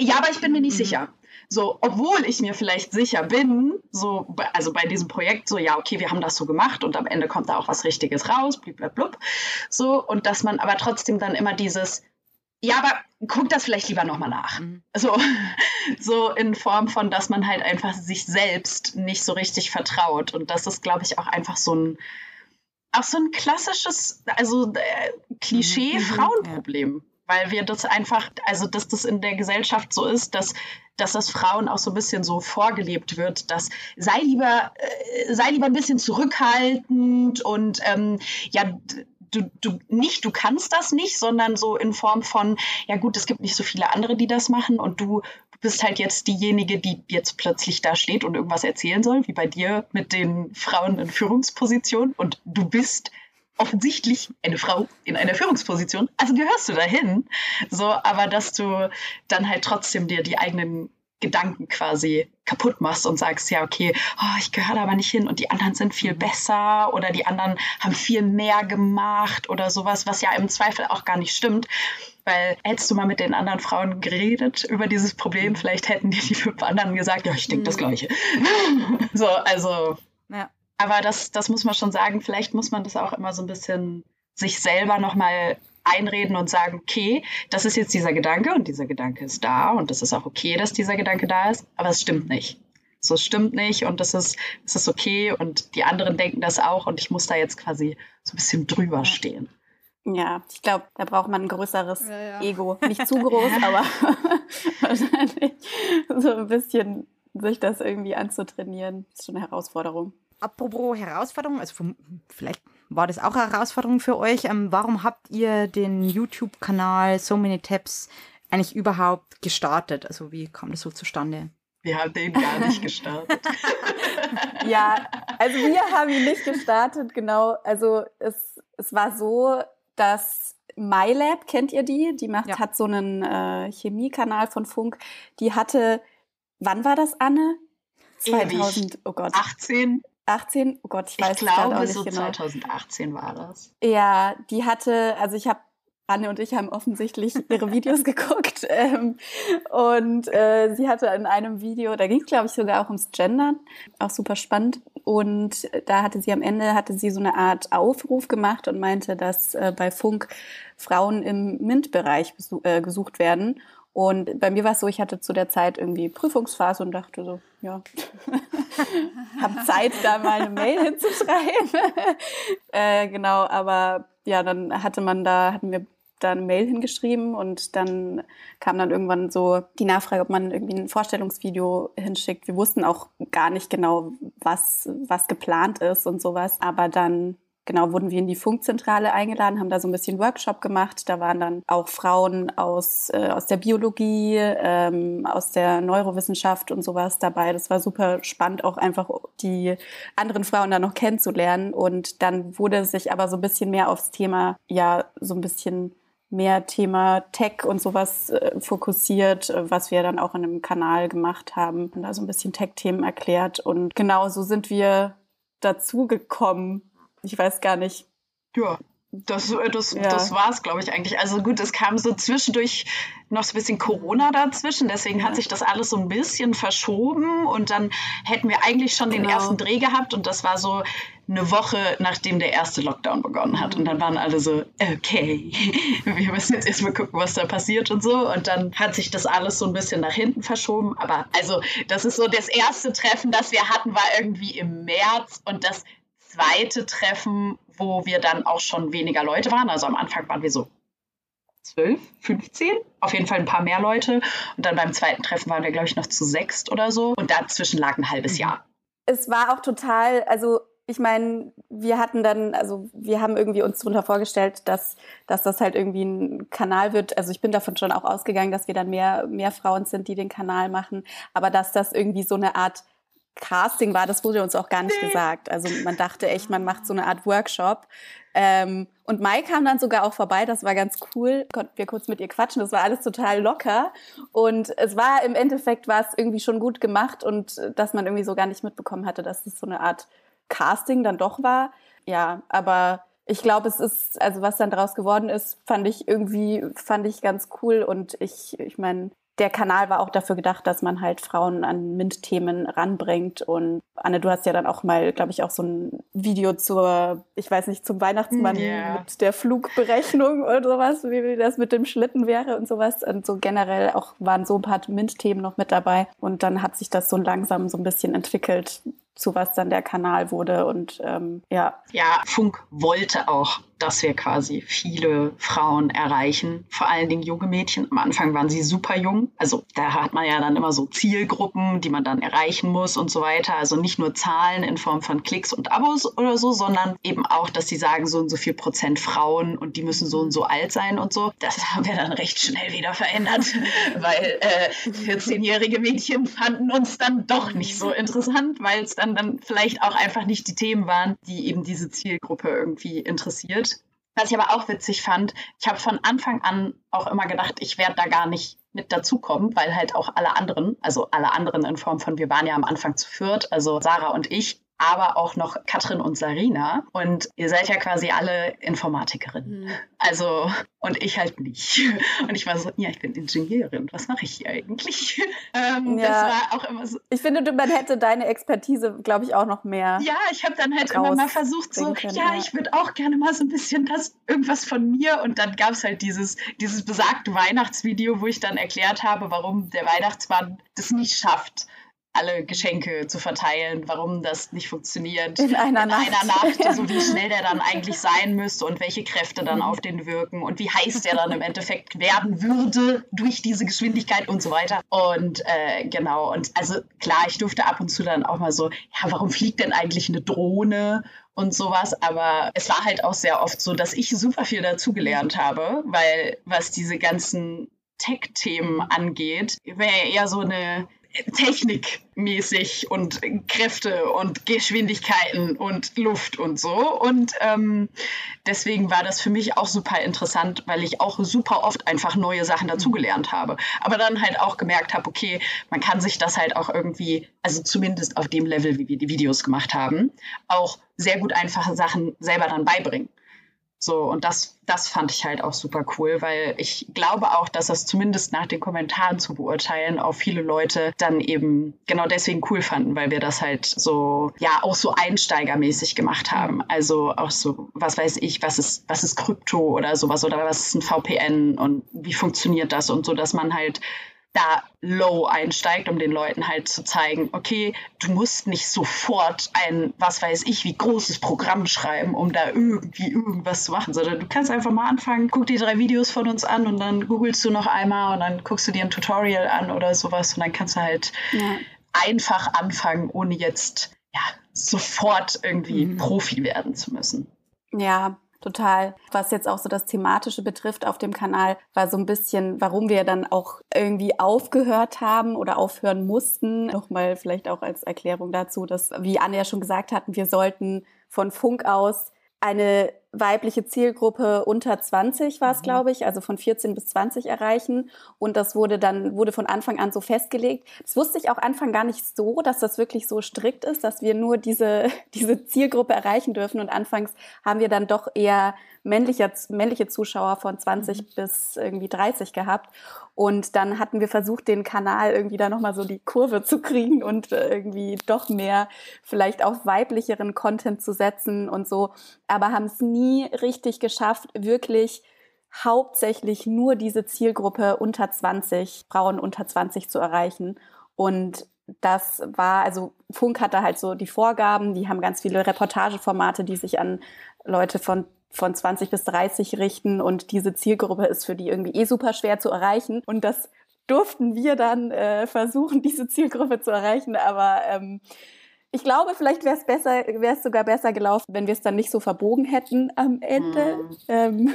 ja, aber ich bin mir nicht mhm. sicher. So, obwohl ich mir vielleicht sicher bin, so, also bei diesem Projekt, so, ja, okay, wir haben das so gemacht und am Ende kommt da auch was Richtiges raus, blub, So, und dass man aber trotzdem dann immer dieses, ja, aber guck das vielleicht lieber nochmal nach. Mhm. So, <laughs> so in Form von, dass man halt einfach sich selbst nicht so richtig vertraut. Und das ist, glaube ich, auch einfach so ein, auch so ein klassisches, also äh, Klischee-Frauenproblem. Mhm. Ja weil wir das einfach, also dass das in der Gesellschaft so ist, dass, dass das Frauen auch so ein bisschen so vorgelebt wird, dass sei lieber, äh, sei lieber ein bisschen zurückhaltend und ähm, ja, du, du nicht, du kannst das nicht, sondern so in Form von, ja gut, es gibt nicht so viele andere, die das machen und du, bist halt jetzt diejenige, die jetzt plötzlich da steht und irgendwas erzählen soll, wie bei dir mit den Frauen in Führungspositionen und du bist offensichtlich eine Frau in einer Führungsposition, also gehörst du dahin. So, aber dass du dann halt trotzdem dir die eigenen Gedanken quasi kaputt machst und sagst, ja, okay, oh, ich gehöre da aber nicht hin und die anderen sind viel besser oder die anderen haben viel mehr gemacht oder sowas, was ja im Zweifel auch gar nicht stimmt. Weil hättest du mal mit den anderen Frauen geredet über dieses Problem, vielleicht hätten dir die fünf anderen gesagt, ja, ich denke das mhm. Gleiche. <laughs> so, also. Ja aber das, das muss man schon sagen, vielleicht muss man das auch immer so ein bisschen sich selber nochmal einreden und sagen, okay, das ist jetzt dieser Gedanke und dieser Gedanke ist da und das ist auch okay, dass dieser Gedanke da ist, aber es stimmt nicht. So, es stimmt nicht und das ist, das ist okay und die anderen denken das auch und ich muss da jetzt quasi so ein bisschen drüber stehen. Ja, ich glaube, da braucht man ein größeres ja, ja. Ego. Nicht zu groß, aber <laughs> wahrscheinlich so ein bisschen sich das irgendwie anzutrainieren, ist schon eine Herausforderung. Apropos Herausforderung, also vom, vielleicht war das auch eine Herausforderung für euch. Ähm, warum habt ihr den YouTube-Kanal So Many Tabs eigentlich überhaupt gestartet? Also wie kam das so zustande? Wir haben den gar nicht gestartet. <laughs> ja, also wir haben ihn nicht gestartet, genau. Also es, es war so, dass MyLab, kennt ihr die? Die macht, ja. hat so einen äh, Chemiekanal von Funk. Die hatte, wann war das, Anne? 2000, oh Gott. 18. 18, oh Gott, ich weiß ich glaube, auch nicht so genau. 2018 war das. Ja, die hatte, also ich habe Anne und ich haben offensichtlich ihre Videos <laughs> geguckt ähm, und äh, sie hatte in einem Video, da ging es glaube ich sogar auch ums Gendern, auch super spannend und da hatte sie am Ende hatte sie so eine Art Aufruf gemacht und meinte, dass äh, bei Funk Frauen im MINT-Bereich äh, gesucht werden und bei mir war es so, ich hatte zu der Zeit irgendwie Prüfungsphase und dachte so, ja, <laughs> habe Zeit, da mal eine Mail hinzuschreiben. <laughs> äh, genau, aber ja, dann hatte man da, hatten wir da eine Mail hingeschrieben und dann kam dann irgendwann so die Nachfrage, ob man irgendwie ein Vorstellungsvideo hinschickt. Wir wussten auch gar nicht genau, was, was geplant ist und sowas. Aber dann genau, wurden wir in die Funkzentrale eingeladen, haben da so ein bisschen Workshop gemacht. Da waren dann auch Frauen aus, äh, aus der Biologie, ähm, aus der Neurowissenschaft und sowas dabei. Das war super spannend, auch einfach die anderen Frauen da noch kennenzulernen. Und dann wurde sich aber so ein bisschen mehr aufs Thema, ja, so ein bisschen mehr Thema Tech und sowas äh, fokussiert, was wir dann auch in einem Kanal gemacht haben und da so ein bisschen Tech-Themen erklärt. Und genau so sind wir dazu gekommen, ich weiß gar nicht. Ja, das, äh, das, ja. das war es, glaube ich, eigentlich. Also gut, es kam so zwischendurch noch so ein bisschen Corona dazwischen, deswegen hat sich das alles so ein bisschen verschoben und dann hätten wir eigentlich schon den genau. ersten Dreh gehabt und das war so eine Woche, nachdem der erste Lockdown begonnen hat. Und dann waren alle so, okay, <laughs> wir müssen jetzt erstmal gucken, was da passiert und so. Und dann hat sich das alles so ein bisschen nach hinten verschoben. Aber also, das ist so das erste Treffen, das wir hatten, war irgendwie im März und das zweite Treffen, wo wir dann auch schon weniger Leute waren. Also am Anfang waren wir so 12, 15, auf jeden Fall ein paar mehr Leute. Und dann beim zweiten Treffen waren wir, glaube ich, noch zu sechst oder so. Und dazwischen lag ein halbes mhm. Jahr. Es war auch total, also ich meine, wir hatten dann, also wir haben irgendwie uns darunter vorgestellt, dass, dass das halt irgendwie ein Kanal wird. Also ich bin davon schon auch ausgegangen, dass wir dann mehr, mehr Frauen sind, die den Kanal machen, aber dass das irgendwie so eine Art Casting war, das wurde uns auch gar nicht nee. gesagt. Also man dachte echt, man macht so eine Art Workshop. Ähm, und Mai kam dann sogar auch vorbei, das war ganz cool. Konnten wir kurz mit ihr quatschen, das war alles total locker. Und es war im Endeffekt war es irgendwie schon gut gemacht und äh, dass man irgendwie so gar nicht mitbekommen hatte, dass es so eine Art Casting dann doch war. Ja, aber ich glaube, es ist, also was dann daraus geworden ist, fand ich irgendwie, fand ich ganz cool. Und ich, ich meine, der Kanal war auch dafür gedacht, dass man halt Frauen an MINT-Themen ranbringt. Und Anne, du hast ja dann auch mal, glaube ich, auch so ein Video zur, ich weiß nicht, zum Weihnachtsmann yeah. mit der Flugberechnung oder sowas, wie das mit dem Schlitten wäre und sowas. Und so generell auch waren so ein paar MINT-Themen noch mit dabei. Und dann hat sich das so langsam so ein bisschen entwickelt, zu was dann der Kanal wurde und ähm, ja. Ja, Funk wollte auch dass wir quasi viele Frauen erreichen, vor allen Dingen junge Mädchen. Am Anfang waren sie super jung. Also da hat man ja dann immer so Zielgruppen, die man dann erreichen muss und so weiter. Also nicht nur Zahlen in Form von Klicks und Abos oder so, sondern eben auch, dass sie sagen, so und so viel Prozent Frauen und die müssen so und so alt sein und so. Das <laughs> haben wir dann recht schnell wieder verändert, weil äh, 14-jährige Mädchen fanden uns dann doch nicht so interessant, weil es dann, dann vielleicht auch einfach nicht die Themen waren, die eben diese Zielgruppe irgendwie interessiert. Was ich aber auch witzig fand, ich habe von Anfang an auch immer gedacht, ich werde da gar nicht mit dazukommen, weil halt auch alle anderen, also alle anderen in Form von, wir waren ja am Anfang zu viert, also Sarah und ich, aber auch noch Katrin und Sarina. Und ihr seid ja quasi alle Informatikerinnen. Mhm. Also, und ich halt nicht. <laughs> Und ich war so, ja, ich bin Ingenieurin. Was mache ich hier eigentlich? <laughs> Ähm, ja. Das war auch immer so. Ich finde, man hätte deine Expertise, glaube ich, auch noch mehr. Ja, ich habe dann halt immer mal versucht, so, können, ja, ja, ich würde auch gerne mal so ein bisschen das, irgendwas von mir. Und dann gab es halt dieses, dieses besagte Weihnachtsvideo, wo ich dann erklärt habe, warum der Weihnachtsmann das nicht schafft alle Geschenke zu verteilen, warum das nicht funktioniert. In einer in Nacht. Einer Nacht, so wie <laughs> schnell der dann eigentlich sein müsste und welche Kräfte dann auf den wirken und wie heiß der dann im Endeffekt werden würde durch diese Geschwindigkeit und so weiter. Und äh, genau, und also klar, ich durfte ab und zu dann auch mal so, ja, warum fliegt denn eigentlich eine Drohne? und sowas. Aber es war halt auch sehr oft so, dass ich super viel dazugelernt habe, weil was diese ganzen Tech-Themen angeht, wäre ja eher so eine technikmäßig und Kräfte und Geschwindigkeiten und Luft und so. Und ähm, deswegen war das für mich auch super interessant, weil ich auch super oft einfach neue Sachen dazugelernt habe. Aber dann halt auch gemerkt habe, okay, man kann sich das halt auch irgendwie, also zumindest auf dem Level, wie wir die Videos gemacht haben, auch sehr gut einfache Sachen selber dann beibringen. So, und das, das fand ich halt auch super cool, weil ich glaube auch, dass das zumindest nach den Kommentaren zu beurteilen auch viele Leute dann eben genau deswegen cool fanden, weil wir das halt so, ja, auch so einsteigermäßig gemacht haben. Also auch so, was weiß ich, was ist, was ist Krypto oder sowas oder was ist ein VPN und wie funktioniert das und so, dass man halt da low einsteigt, um den Leuten halt zu zeigen, okay, du musst nicht sofort ein, was weiß ich, wie großes Programm schreiben, um da irgendwie irgendwas zu machen, sondern du kannst einfach mal anfangen, guck dir drei Videos von uns an und dann googelst du noch einmal und dann guckst du dir ein Tutorial an oder sowas und dann kannst du halt ja. einfach anfangen, ohne jetzt ja, sofort irgendwie mhm. Profi werden zu müssen. Ja, total. Was jetzt auch so das Thematische betrifft auf dem Kanal, war so ein bisschen, warum wir dann auch irgendwie aufgehört haben oder aufhören mussten. Nochmal vielleicht auch als Erklärung dazu, dass, wie Anne ja schon gesagt hatten, wir sollten von Funk aus eine weibliche Zielgruppe unter 20 war es, mhm. glaube ich, also von 14 bis 20 erreichen. Und das wurde dann, wurde von Anfang an so festgelegt. Das wusste ich auch Anfang gar nicht so, dass das wirklich so strikt ist, dass wir nur diese, <laughs> diese Zielgruppe erreichen dürfen. Und anfangs haben wir dann doch eher männliche, männliche Zuschauer von 20 mhm. bis irgendwie 30 gehabt. Und dann hatten wir versucht, den Kanal irgendwie da nochmal so die Kurve zu kriegen und äh, irgendwie doch mehr vielleicht auf weiblicheren Content zu setzen und so. Aber haben es nie richtig geschafft, wirklich hauptsächlich nur diese Zielgruppe unter 20, Frauen unter 20 zu erreichen. Und das war, also Funk hatte halt so die Vorgaben, die haben ganz viele Reportageformate, die sich an Leute von von 20 bis 30 richten. Und diese Zielgruppe ist für die irgendwie eh super schwer zu erreichen. Und das durften wir dann äh, versuchen, <laughs> diese Zielgruppe zu erreichen, aber ähm, ich glaube, vielleicht wäre es besser, wäre es sogar besser gelaufen, wenn wir es dann nicht so verbogen hätten am Ende. Hm. Ähm,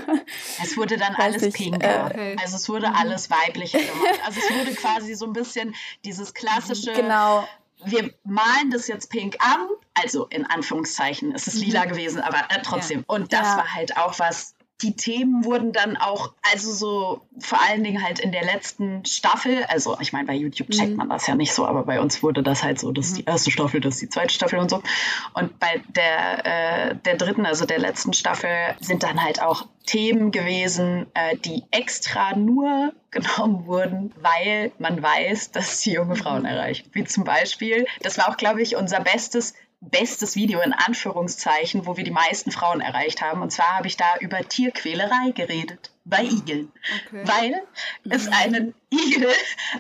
es wurde dann alles ich, pinker. Äh, also es wurde mhm. alles weiblicher gemacht. Also es wurde quasi so ein bisschen dieses klassische genau wir malen das jetzt pink an, also in Anführungszeichen, es ist lila mhm. gewesen, aber äh, trotzdem. Ja. Und das ja. war halt auch was, die Themen wurden dann auch, also so vor allen Dingen halt in der letzten Staffel, also ich meine, bei YouTube checkt mhm. man das ja nicht so, aber bei uns wurde das halt so, das ist die mhm. erste Staffel, das ist die zweite Staffel und so. Und bei der, äh, der dritten, also der letzten Staffel, sind dann halt auch Themen gewesen, äh, die extra nur <laughs> genommen wurden, weil man weiß, dass sie junge Frauen mhm. erreicht. Wie zum Beispiel, das war auch, glaube ich, unser bestes bestes Video in Anführungszeichen, wo wir die meisten Frauen erreicht haben. Und zwar habe ich da über Tierquälerei geredet bei Igeln, okay. weil es einen Igel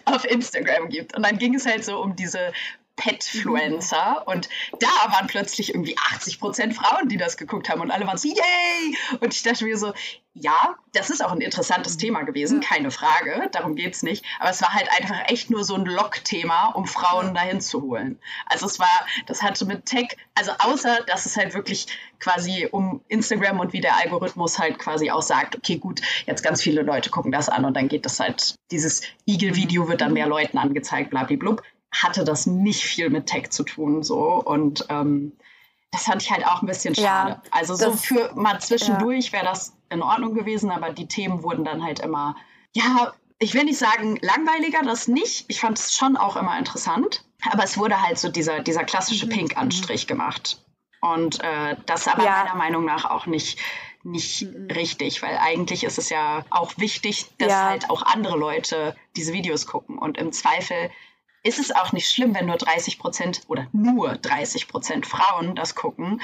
auf Instagram gibt. Und dann ging es halt so um diese Petfluencer und da waren plötzlich irgendwie 80 Prozent Frauen, die das geguckt haben und alle waren so, yay! Und ich dachte mir so, ja, das ist auch ein interessantes mhm. Thema gewesen, keine Frage, darum geht es nicht. Aber es war halt einfach echt nur so ein Lock-Thema, um Frauen dahin zu holen. Also es war, das hatte mit Tech, also außer, dass es halt wirklich quasi um Instagram und wie der Algorithmus halt quasi auch sagt, okay, gut, jetzt ganz viele Leute gucken das an und dann geht das halt, dieses Igel-Video wird dann mehr Leuten angezeigt, blablablub hatte das nicht viel mit Tech zu tun so und ähm, das fand ich halt auch ein bisschen schade. Ja, also so das, für mal zwischendurch ja. wäre das in Ordnung gewesen, aber die Themen wurden dann halt immer, ja, ich will nicht sagen langweiliger, das nicht. Ich fand es schon auch immer interessant, aber es wurde halt so dieser, dieser klassische mhm. Pink-Anstrich gemacht. Und äh, das aber ja. meiner Meinung nach auch nicht, nicht mhm. richtig, weil eigentlich ist es ja auch wichtig, dass halt auch andere Leute diese Videos gucken. Und im Zweifel ist es auch nicht schlimm, wenn nur 30 Prozent oder nur 30 Prozent Frauen das gucken,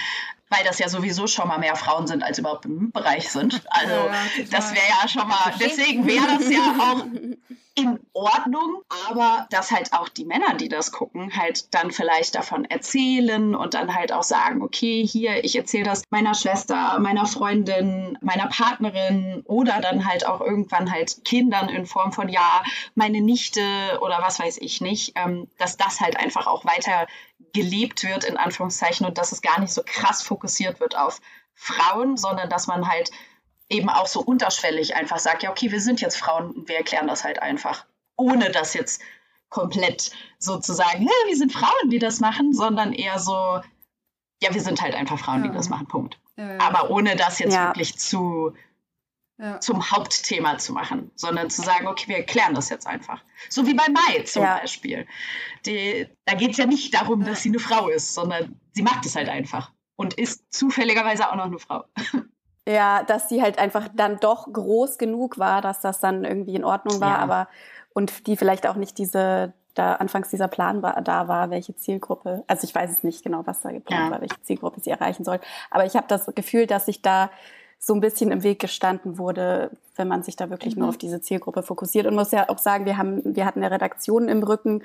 weil das ja sowieso schon mal mehr Frauen sind, als überhaupt im Bereich sind. Also ja, das wäre ja schon mal, deswegen wäre das ja auch <laughs> in Ordnung, aber dass halt auch die Männer, die das gucken, halt dann vielleicht davon erzählen und dann halt auch sagen, okay, hier, ich erzähle das meiner Schwester, meiner Freundin, meiner Partnerin oder dann halt auch irgendwann halt Kindern in Form von, ja, meine Nichte oder was weiß ich nicht, ähm, dass das halt einfach auch weiter gelebt wird, in Anführungszeichen, und dass es gar nicht so krass fokussiert wird auf Frauen, sondern dass man halt eben auch so unterschwellig einfach sagt, ja, okay, wir sind jetzt Frauen und wir erklären das halt einfach. Ohne das jetzt komplett sozusagen, hey, wir sind Frauen, die das machen, sondern eher so, ja, wir sind halt einfach Frauen, ja. die das machen, Punkt. Ja, ja. Aber ohne das jetzt wirklich zu zum Hauptthema zu machen, sondern zu sagen, okay, wir erklären das jetzt einfach. So wie bei Mai zum Beispiel. Die, da geht es ja nicht darum, dass sie eine Frau ist, sondern sie macht es halt einfach und ist zufälligerweise auch noch eine Frau. <laughs> Ja, dass sie halt einfach dann doch groß genug war, dass das dann irgendwie in Ordnung war, ja. aber und die vielleicht auch nicht diese da anfangs dieser Plan war, da war, welche Zielgruppe, also ich weiß es nicht genau, was da geplant ja. war, welche Zielgruppe sie erreichen soll, aber ich habe das Gefühl, dass sich da so ein bisschen im Weg gestanden wurde, wenn man sich da wirklich mhm. nur auf diese Zielgruppe fokussiert. Und muss ja auch sagen, wir haben, wir hatten eine Redaktion im Rücken,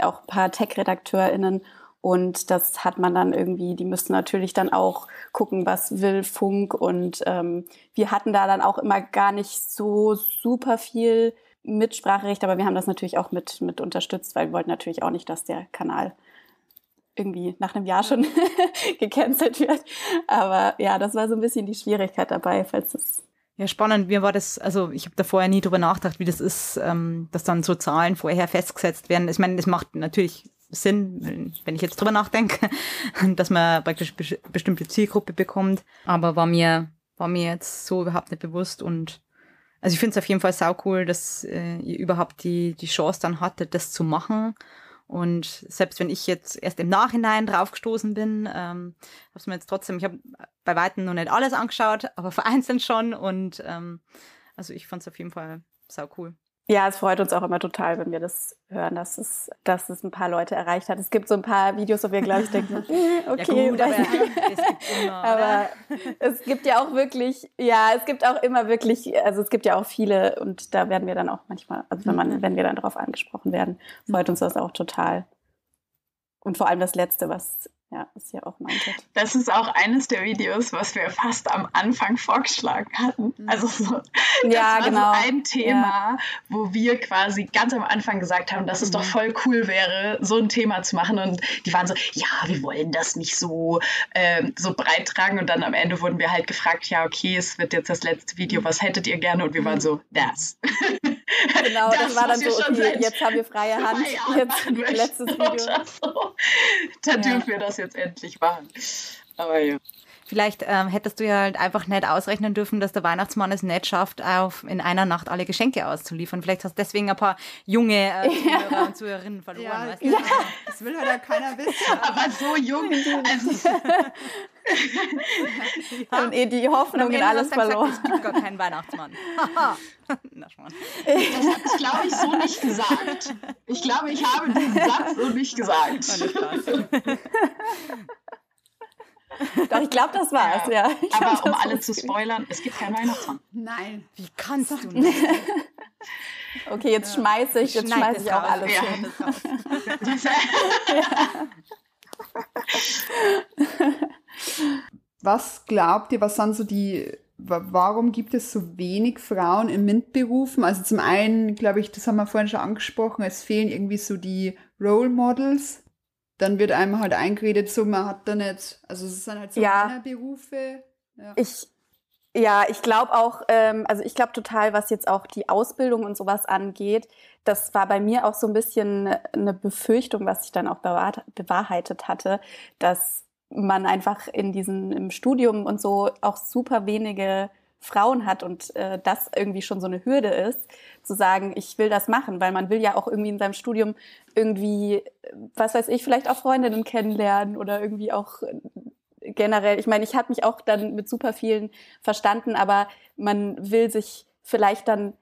auch ein paar Tech-RedakteurInnen und das hat man dann irgendwie, die müssten natürlich dann auch gucken, was will Funk. Und ähm, wir hatten da dann auch immer gar nicht so super viel Mitspracherecht, aber wir haben das natürlich auch mit, mit unterstützt, weil wir wollten natürlich auch nicht, dass der Kanal irgendwie nach einem Jahr schon <laughs> gecancelt wird. Aber ja, das war so ein bisschen die Schwierigkeit dabei, falls es ja, spannend. Mir war das, also ich habe da vorher nie drüber nachgedacht, wie das ist, ähm, dass dann so Zahlen vorher festgesetzt werden. Ich meine, das macht natürlich Sinn, wenn ich jetzt drüber nachdenke, <laughs> dass man praktisch bestimmte Zielgruppe bekommt. Aber war mir, war mir jetzt so überhaupt nicht bewusst und also ich finde es auf jeden Fall sau cool, dass äh, ihr überhaupt die, die Chance dann hattet, das zu machen. Und selbst wenn ich jetzt erst im Nachhinein draufgestoßen bin, ähm, habe mir jetzt trotzdem, ich habe bei Weitem noch nicht alles angeschaut, aber <laughs> vereinzelt schon. Und ähm, also ich fand es auf jeden Fall sau cool. Ja, es freut uns auch immer total, wenn wir das hören, dass es, dass es ein paar Leute erreicht hat. Es gibt so ein paar Videos, wo wir, glaube ich, denken, okay, <laughs> <laughs> ja gut, aber, es immer, aber es gibt ja auch wirklich, ja, es gibt auch immer wirklich, also es gibt ja auch viele und da werden wir dann auch manchmal, also wenn man, mhm. wenn wir dann darauf angesprochen werden, freut uns das auch total. Und vor allem das Letzte, was ja, was ihr auch meintet. Das ist auch eines der Videos, was wir fast am Anfang vorgeschlagen hatten. Mhm. Also so, <laughs> das ja, war genau. so ein Thema, ja. wo wir quasi ganz am Anfang gesagt haben, dass es mhm. doch voll cool wäre, so ein Thema zu machen. Und die waren so, ja, wir wollen das nicht so, ähm, so breit tragen. Und dann am Ende wurden wir halt gefragt, ja, okay, es wird jetzt das letzte Video, was hättet ihr gerne? Und wir waren so, das. <laughs> Genau, das, das war dann so, okay, jetzt haben wir freie Hand, jetzt <laughs> letztes Video. So. Dann ja. dürfen wir das jetzt endlich machen. Aber ja. Vielleicht ähm, hättest du ja halt einfach nicht ausrechnen dürfen, dass der Weihnachtsmann es nicht schafft, auf in einer Nacht alle Geschenke auszuliefern. Vielleicht hast du deswegen ein paar junge äh, Zuhörer ja. und Zuhörerinnen verloren. Ja, weißt du? ja. Das will halt auch keiner wissen. Aber so jung. Also, <laughs> ja. Und eh die Hoffnung in alles verloren. Gesagt, es gibt gar keinen Weihnachtsmann. <laughs> Na, das habe ich, glaube ich, so nicht gesagt. Ich glaube, ich habe diesen Satz so nicht gesagt. <laughs> Doch, ich glaube, das war's, ja. ja. Aber glaub, um alle zu spoilern, es gibt keinen Weihnachtsmann. Nein. Wie kannst du nicht? okay, jetzt schmeiße ich, jetzt schmeiße ich auch alles ja. hin. <laughs> was glaubt ihr, was sind so die, warum gibt es so wenig Frauen in MINT-Berufen? Also zum einen, glaube ich, das haben wir vorhin schon angesprochen, es fehlen irgendwie so die Role Models dann wird einem halt eingeredet, so man hat da nicht, also es sind halt so ja. Berufe. Ja. Ich, ja, ich glaube auch, ähm, also ich glaube total, was jetzt auch die Ausbildung und sowas angeht, das war bei mir auch so ein bisschen eine Befürchtung, was ich dann auch bewahrheitet hatte, dass man einfach in diesem im Studium und so auch super wenige Frauen hat und äh, das irgendwie schon so eine Hürde ist, zu sagen, ich will das machen, weil man will ja auch irgendwie in seinem Studium irgendwie, was weiß ich, vielleicht auch Freundinnen kennenlernen oder irgendwie auch äh, generell, ich meine, ich habe mich auch dann mit super vielen verstanden, aber man will sich vielleicht dann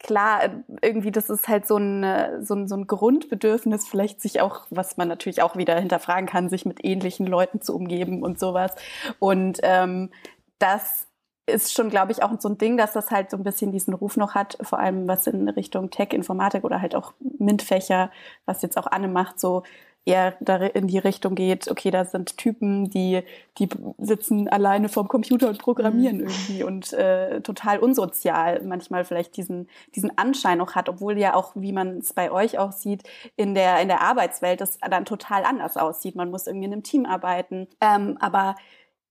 klar, irgendwie, das ist halt so ein, äh, so, ein, so ein Grundbedürfnis, vielleicht sich auch, was man natürlich auch wieder hinterfragen kann, sich mit ähnlichen Leuten zu umgeben und sowas. Und ähm, das ist schon, glaube ich, auch so ein Ding, dass das halt so ein bisschen diesen Ruf noch hat, vor allem was in Richtung Tech, Informatik oder halt auch MINT-Fächer, was jetzt auch Anne macht, so eher in die Richtung geht, okay, da sind Typen, die, die sitzen alleine vorm Computer und programmieren mhm. irgendwie und äh, total unsozial manchmal vielleicht diesen, diesen Anschein auch hat, obwohl ja auch, wie man es bei euch auch sieht, in der, in der Arbeitswelt das dann total anders aussieht. Man muss irgendwie in einem Team arbeiten. Ähm, aber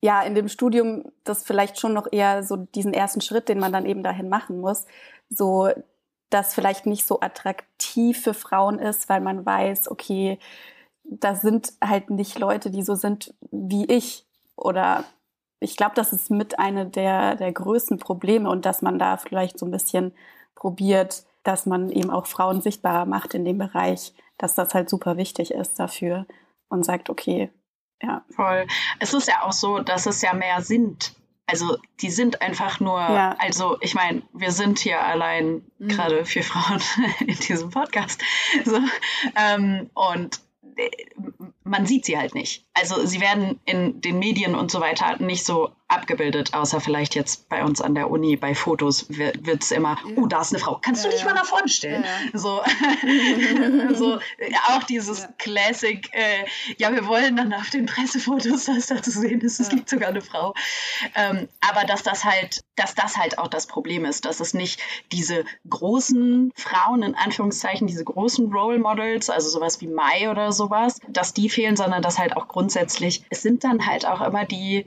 ja, in dem Studium das vielleicht schon noch eher so diesen ersten Schritt, den man dann eben dahin machen muss, so das vielleicht nicht so attraktiv für Frauen ist, weil man weiß, okay, da sind halt nicht Leute, die so sind wie ich. Oder ich glaube, das ist mit einer der, der größten Probleme und dass man da vielleicht so ein bisschen probiert, dass man eben auch Frauen sichtbarer macht in dem Bereich, dass das halt super wichtig ist dafür und sagt, okay, ja. Voll. Es ist ja auch so, dass es ja mehr sind. Also die sind einfach nur, ja. also ich meine, wir sind hier allein mhm. gerade vier Frauen <laughs> in diesem Podcast. <laughs> So, ähm, und äh, man sieht sie halt nicht. Also sie werden in den Medien und so weiter nicht so abgebildet, außer vielleicht jetzt bei uns an der Uni, bei Fotos wird es immer, ja. oh, da ist eine Frau, kannst ja, du dich mal da vorne stellen? So, <laughs> so auch dieses Classic, äh, ja, wir wollen dann auf den Pressefotos, dass da zu sehen ist, es gibt sogar eine Frau. Ähm, aber dass das halt, dass das halt auch das Problem ist, dass es nicht diese großen Frauen, in Anführungszeichen, diese großen Role Models, also sowas wie Mai oder sowas, dass die fehlen, sondern dass halt auch grundsätzlich, es sind dann halt auch immer die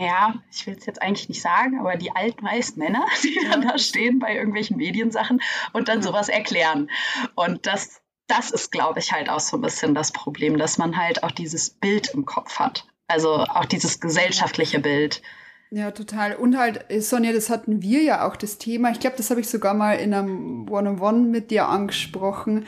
ja, ich will es jetzt eigentlich nicht sagen, aber die altmeist Männer, <laughs> die dann da stehen bei irgendwelchen Mediensachen und dann sowas erklären. Und das, das ist, glaube ich, halt auch so ein bisschen das Problem, dass man halt auch dieses Bild im Kopf hat. Also auch dieses gesellschaftliche Bild. Ja, total. Und halt, Sonja, das hatten wir ja auch das Thema. Ich glaube, das habe ich sogar mal in einem One-on-One -on -One mit dir angesprochen,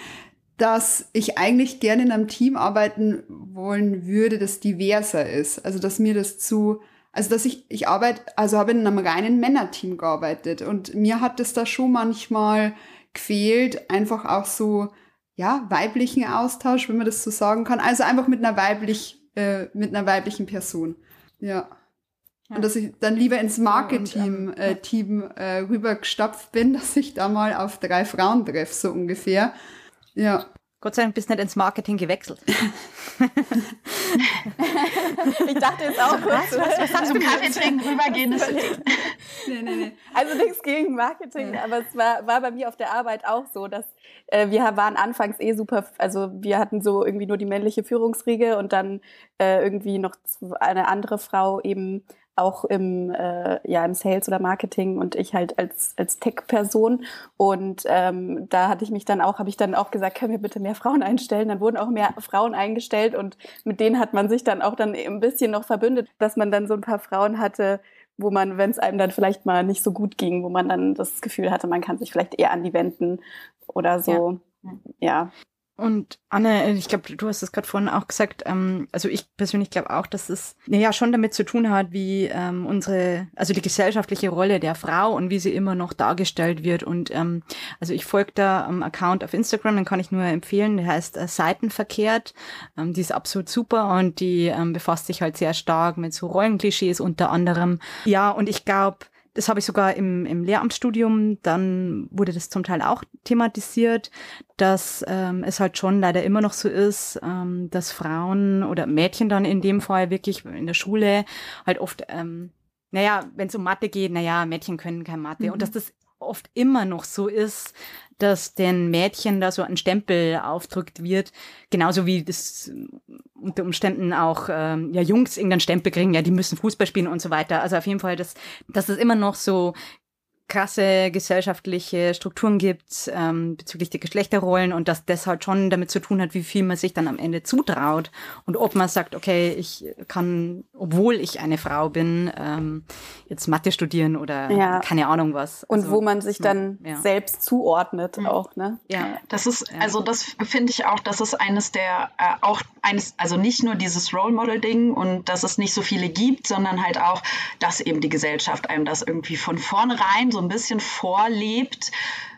dass ich eigentlich gerne in einem Team arbeiten wollen würde, das diverser ist. Also, dass mir das zu also dass ich, ich arbeite, also habe in einem reinen Männerteam gearbeitet und mir hat es da schon manchmal gefehlt, einfach auch so, ja, weiblichen Austausch, wenn man das so sagen kann. Also einfach mit einer weiblich, äh, mit einer weiblichen Person. Ja. ja. Und dass ich dann lieber ins Marketing ja, ähm, äh, Team äh, rübergestapft bin, <laughs> dass ich da mal auf drei Frauen treffe, so ungefähr. Ja. Gott sei Dank bist du nicht ins Marketing gewechselt. <laughs> ich dachte jetzt auch kurz. Was, was, was sagst du? Kaffee trinken, rübergehen nee, nee, nee. Also nichts gegen Marketing, ja. aber es war, war bei mir auf der Arbeit auch so, dass äh, wir waren anfangs eh super, also wir hatten so irgendwie nur die männliche Führungsriege und dann äh, irgendwie noch eine andere Frau eben auch im, äh, ja, im Sales oder Marketing und ich halt als, als Tech-Person. Und ähm, da hatte ich mich dann auch, habe ich dann auch gesagt, können wir bitte mehr Frauen einstellen? Dann wurden auch mehr Frauen eingestellt und mit denen hat man sich dann auch dann ein bisschen noch verbündet, dass man dann so ein paar Frauen hatte, wo man, wenn es einem dann vielleicht mal nicht so gut ging, wo man dann das Gefühl hatte, man kann sich vielleicht eher an die wenden oder so. ja. ja. Und Anne, ich glaube, du hast es gerade vorhin auch gesagt, ähm, also ich persönlich glaube auch, dass es naja schon damit zu tun hat, wie ähm, unsere, also die gesellschaftliche Rolle der Frau und wie sie immer noch dargestellt wird. Und ähm, also ich folge da am Account auf Instagram, den kann ich nur empfehlen, der heißt äh, Seitenverkehrt. Ähm, die ist absolut super und die ähm, befasst sich halt sehr stark mit so Rollenklischees unter anderem. Ja, und ich glaube, das habe ich sogar im, im Lehramtsstudium, dann wurde das zum Teil auch thematisiert, dass ähm, es halt schon leider immer noch so ist, ähm, dass Frauen oder Mädchen dann in dem Fall wirklich in der Schule halt oft, ähm, naja, wenn es um Mathe geht, naja, Mädchen können kein Mathe. Mhm. Und dass das oft immer noch so ist, dass den Mädchen da so ein Stempel aufdrückt wird, genauso wie das unter Umständen auch ähm, ja Jungs irgendeinen Stempel kriegen, ja, die müssen Fußball spielen und so weiter. Also auf jeden Fall, dass, dass es immer noch so krasse gesellschaftliche Strukturen gibt ähm, bezüglich der Geschlechterrollen und dass das halt schon damit zu tun hat, wie viel man sich dann am Ende zutraut und ob man sagt, okay, ich kann, obwohl ich eine Frau bin, ähm, jetzt Mathe studieren oder ja. keine Ahnung was. Also, und wo man sich dann ja. selbst zuordnet mhm. auch, ne? Ja. Das ist, also das finde ich auch, das ist eines der, äh, auch eines, also nicht nur dieses Role Model Ding und dass es nicht so viele gibt, sondern halt auch, dass eben die Gesellschaft einem das irgendwie von vornherein so ein bisschen vorlebt,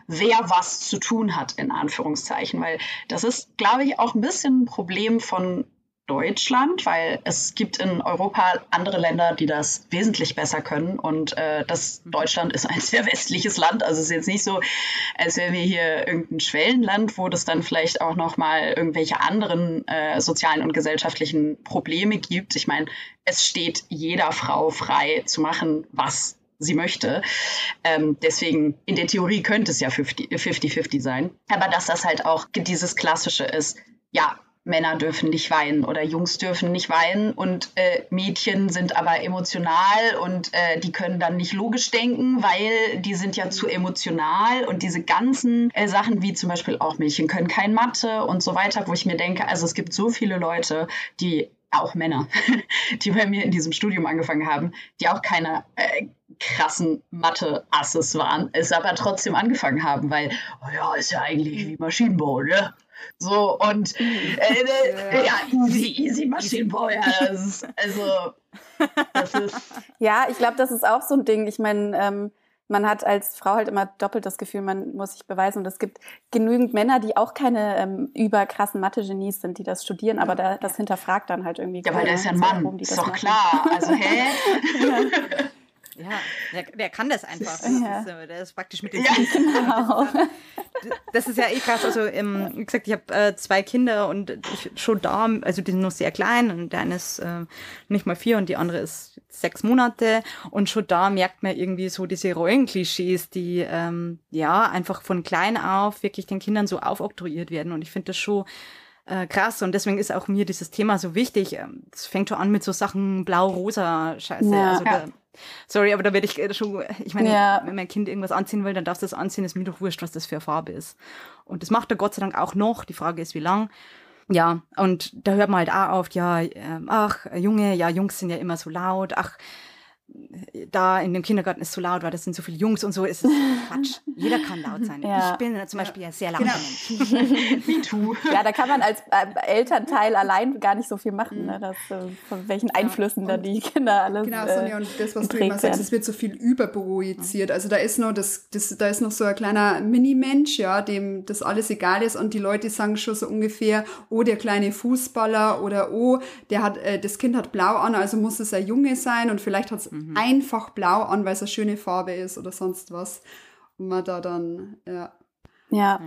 wer was zu tun hat, in Anführungszeichen. Weil das ist, glaube ich, auch ein bisschen ein Problem von Deutschland, weil es gibt in Europa andere Länder, die das wesentlich besser können. Und äh, das Deutschland ist ein <laughs> sehr westliches Land. Also es ist jetzt nicht so, als wären wir hier irgendein Schwellenland, wo das dann vielleicht auch nochmal irgendwelche anderen äh, sozialen und gesellschaftlichen Probleme gibt. Ich meine, es steht jeder Frau frei zu machen, was sie möchte. Ähm, deswegen, in der Theorie könnte es ja 50-50 sein. Aber dass das halt auch dieses Klassische ist, ja, Männer dürfen nicht weinen oder Jungs dürfen nicht weinen und äh, Mädchen sind aber emotional und äh, die können dann nicht logisch denken, weil die sind ja zu emotional und diese ganzen äh, Sachen wie zum Beispiel auch Mädchen können kein Mathe und so weiter, wo ich mir denke, also es gibt so viele Leute, die auch Männer, <laughs> die bei mir in diesem Studium angefangen haben, die auch keine äh, krassen Mathe-Asses waren, es aber trotzdem angefangen haben, weil, oh ja, ist ja eigentlich wie Maschinenbau, ne? So, und äh, <laughs> ja, easy, easy Maschinenbau, ja, das ist, also, das ist... <laughs> Ja, ich glaube, das ist auch so ein Ding, ich meine, ähm, man hat als Frau halt immer doppelt das Gefühl, man muss sich beweisen. Und es gibt genügend Männer, die auch keine ähm, überkrassen Mathe-Genies sind, die das studieren, aber da, das hinterfragt dann halt irgendwie. Ja, weil der ist ja ein Mann, die ist doch machen. klar. Also, hä? <laughs> <laughs> ja. Ja, der, der kann das einfach. Das ja. ist, äh, der ist praktisch mit den ja, genau. Das ist ja eh krass. Also, ähm, wie gesagt, ich habe äh, zwei Kinder und ich, schon da, also die sind noch sehr klein und der eine ist äh, nicht mal vier und die andere ist sechs Monate. Und schon da merkt man irgendwie so diese Rollenklischees, die ähm, ja einfach von klein auf wirklich den Kindern so aufoktroyiert werden. Und ich finde das schon äh, krass und deswegen ist auch mir dieses Thema so wichtig. Es fängt schon an mit so Sachen blau-rosa Scheiße. Ja, also ja. Sorry, aber da werde ich äh, schon, ich meine, ja. wenn mein Kind irgendwas anziehen will, dann darfst du das anziehen, ist mir doch wurscht, was das für eine Farbe ist. Und das macht er Gott sei Dank auch noch. Die Frage ist, wie lang. Ja, und da hört man halt auch auf, ja, äh, ach, Junge, ja, Jungs sind ja immer so laut, ach, da in dem Kindergarten ist zu laut, weil das sind so viele Jungs und so ist es Quatsch. <laughs> Jeder kann laut sein. Ja. Ich bin zum Beispiel ja sehr laut. Genau. <laughs> Me too. Ja, da kann man als äh, Elternteil allein gar nicht so viel machen, ne? das, äh, von welchen Einflüssen ja. da die Kinder alles. Genau, Sonja, und das, was du immer sagst, es wird so viel überprojiziert. Also da ist noch das, das, da ist noch so ein kleiner Mini-Mensch, ja, dem das alles egal ist und die Leute sagen schon so ungefähr, oh, der kleine Fußballer oder oh, der hat, äh, das Kind hat blau an, also muss es ein Junge sein und vielleicht hat es mhm. einfach blau an, weil es eine schöne Farbe ist oder sonst was. Und man da dann, ja. Ja.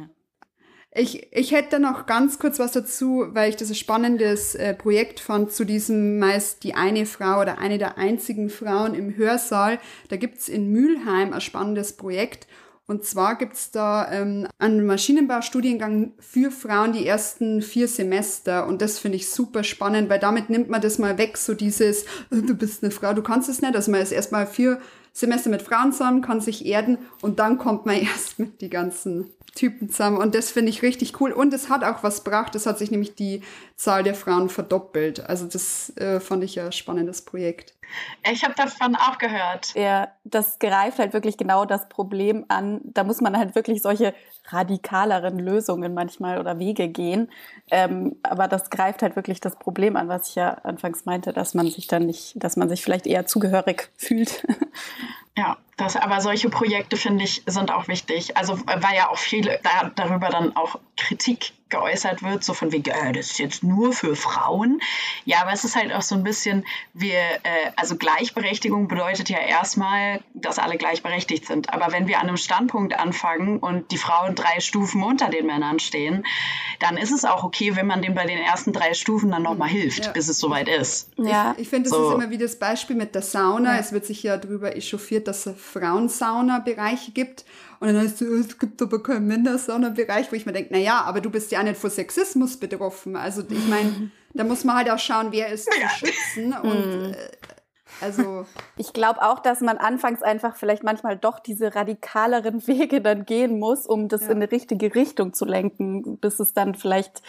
Ich, ich hätte noch ganz kurz was dazu, weil ich das ein spannendes äh, Projekt fand zu diesem meist die eine Frau oder eine der einzigen Frauen im Hörsaal. Da gibt es in Mülheim ein spannendes Projekt Und zwar gibt's da ähm, einen Maschinenbaustudiengang für Frauen die ersten vier Semester. Und das finde ich super spannend, weil damit nimmt man das mal weg, so dieses, äh, du bist eine Frau, du kannst es nicht. Also man ist erstmal vier Semester mit Frauen zusammen, kann sich erden und dann kommt man <laughs> erst mit die ganzen Typen zusammen. Und das finde ich richtig cool. Und es hat auch was gebracht. Es hat sich nämlich die Zahl der Frauen verdoppelt. Also das äh, fand ich ein spannendes Projekt. Ich habe davon auch gehört. Ja, das greift halt wirklich genau das Problem an. Da muss man halt wirklich solche radikaleren Lösungen manchmal oder Wege gehen. Ähm, aber das greift halt wirklich das Problem an, was ich ja anfangs meinte, dass man sich dann nicht, dass man sich vielleicht eher zugehörig <laughs> fühlt. Ja, das, aber solche Projekte, finde ich, sind auch wichtig. Also, weil ja auch viele da, darüber dann auch Kritik geäußert wird, so von wegen, äh, das ist jetzt nur für Frauen. Ja, aber es ist halt auch so ein bisschen, wir, äh, also Gleichberechtigung bedeutet ja erstmal, dass alle gleichberechtigt sind. Aber wenn wir an einem Standpunkt anfangen und die Frauen drei Stufen unter den Männern stehen, dann ist es auch okay, wenn man denen bei den ersten drei Stufen dann nochmal hilft, ja. bis es soweit ist. Ja. Ich, ich finde, das so. ist immer wie das Beispiel mit der Sauna. Ja. Es wird sich ja darüber echauffiert, dass Frauensauna-Bereiche gibt. Und dann heißt es, es gibt aber keinen Männersauna-Bereich, wo ich mir denke, na ja, aber du bist ja nicht vor Sexismus betroffen. Also ich meine, da muss man halt auch schauen, wer ist zu schützen und mhm. äh, also ich glaube auch, dass man anfangs einfach vielleicht manchmal doch diese radikaleren <laughs> Wege dann gehen muss, um das ja. in eine richtige Richtung zu lenken, bis es dann vielleicht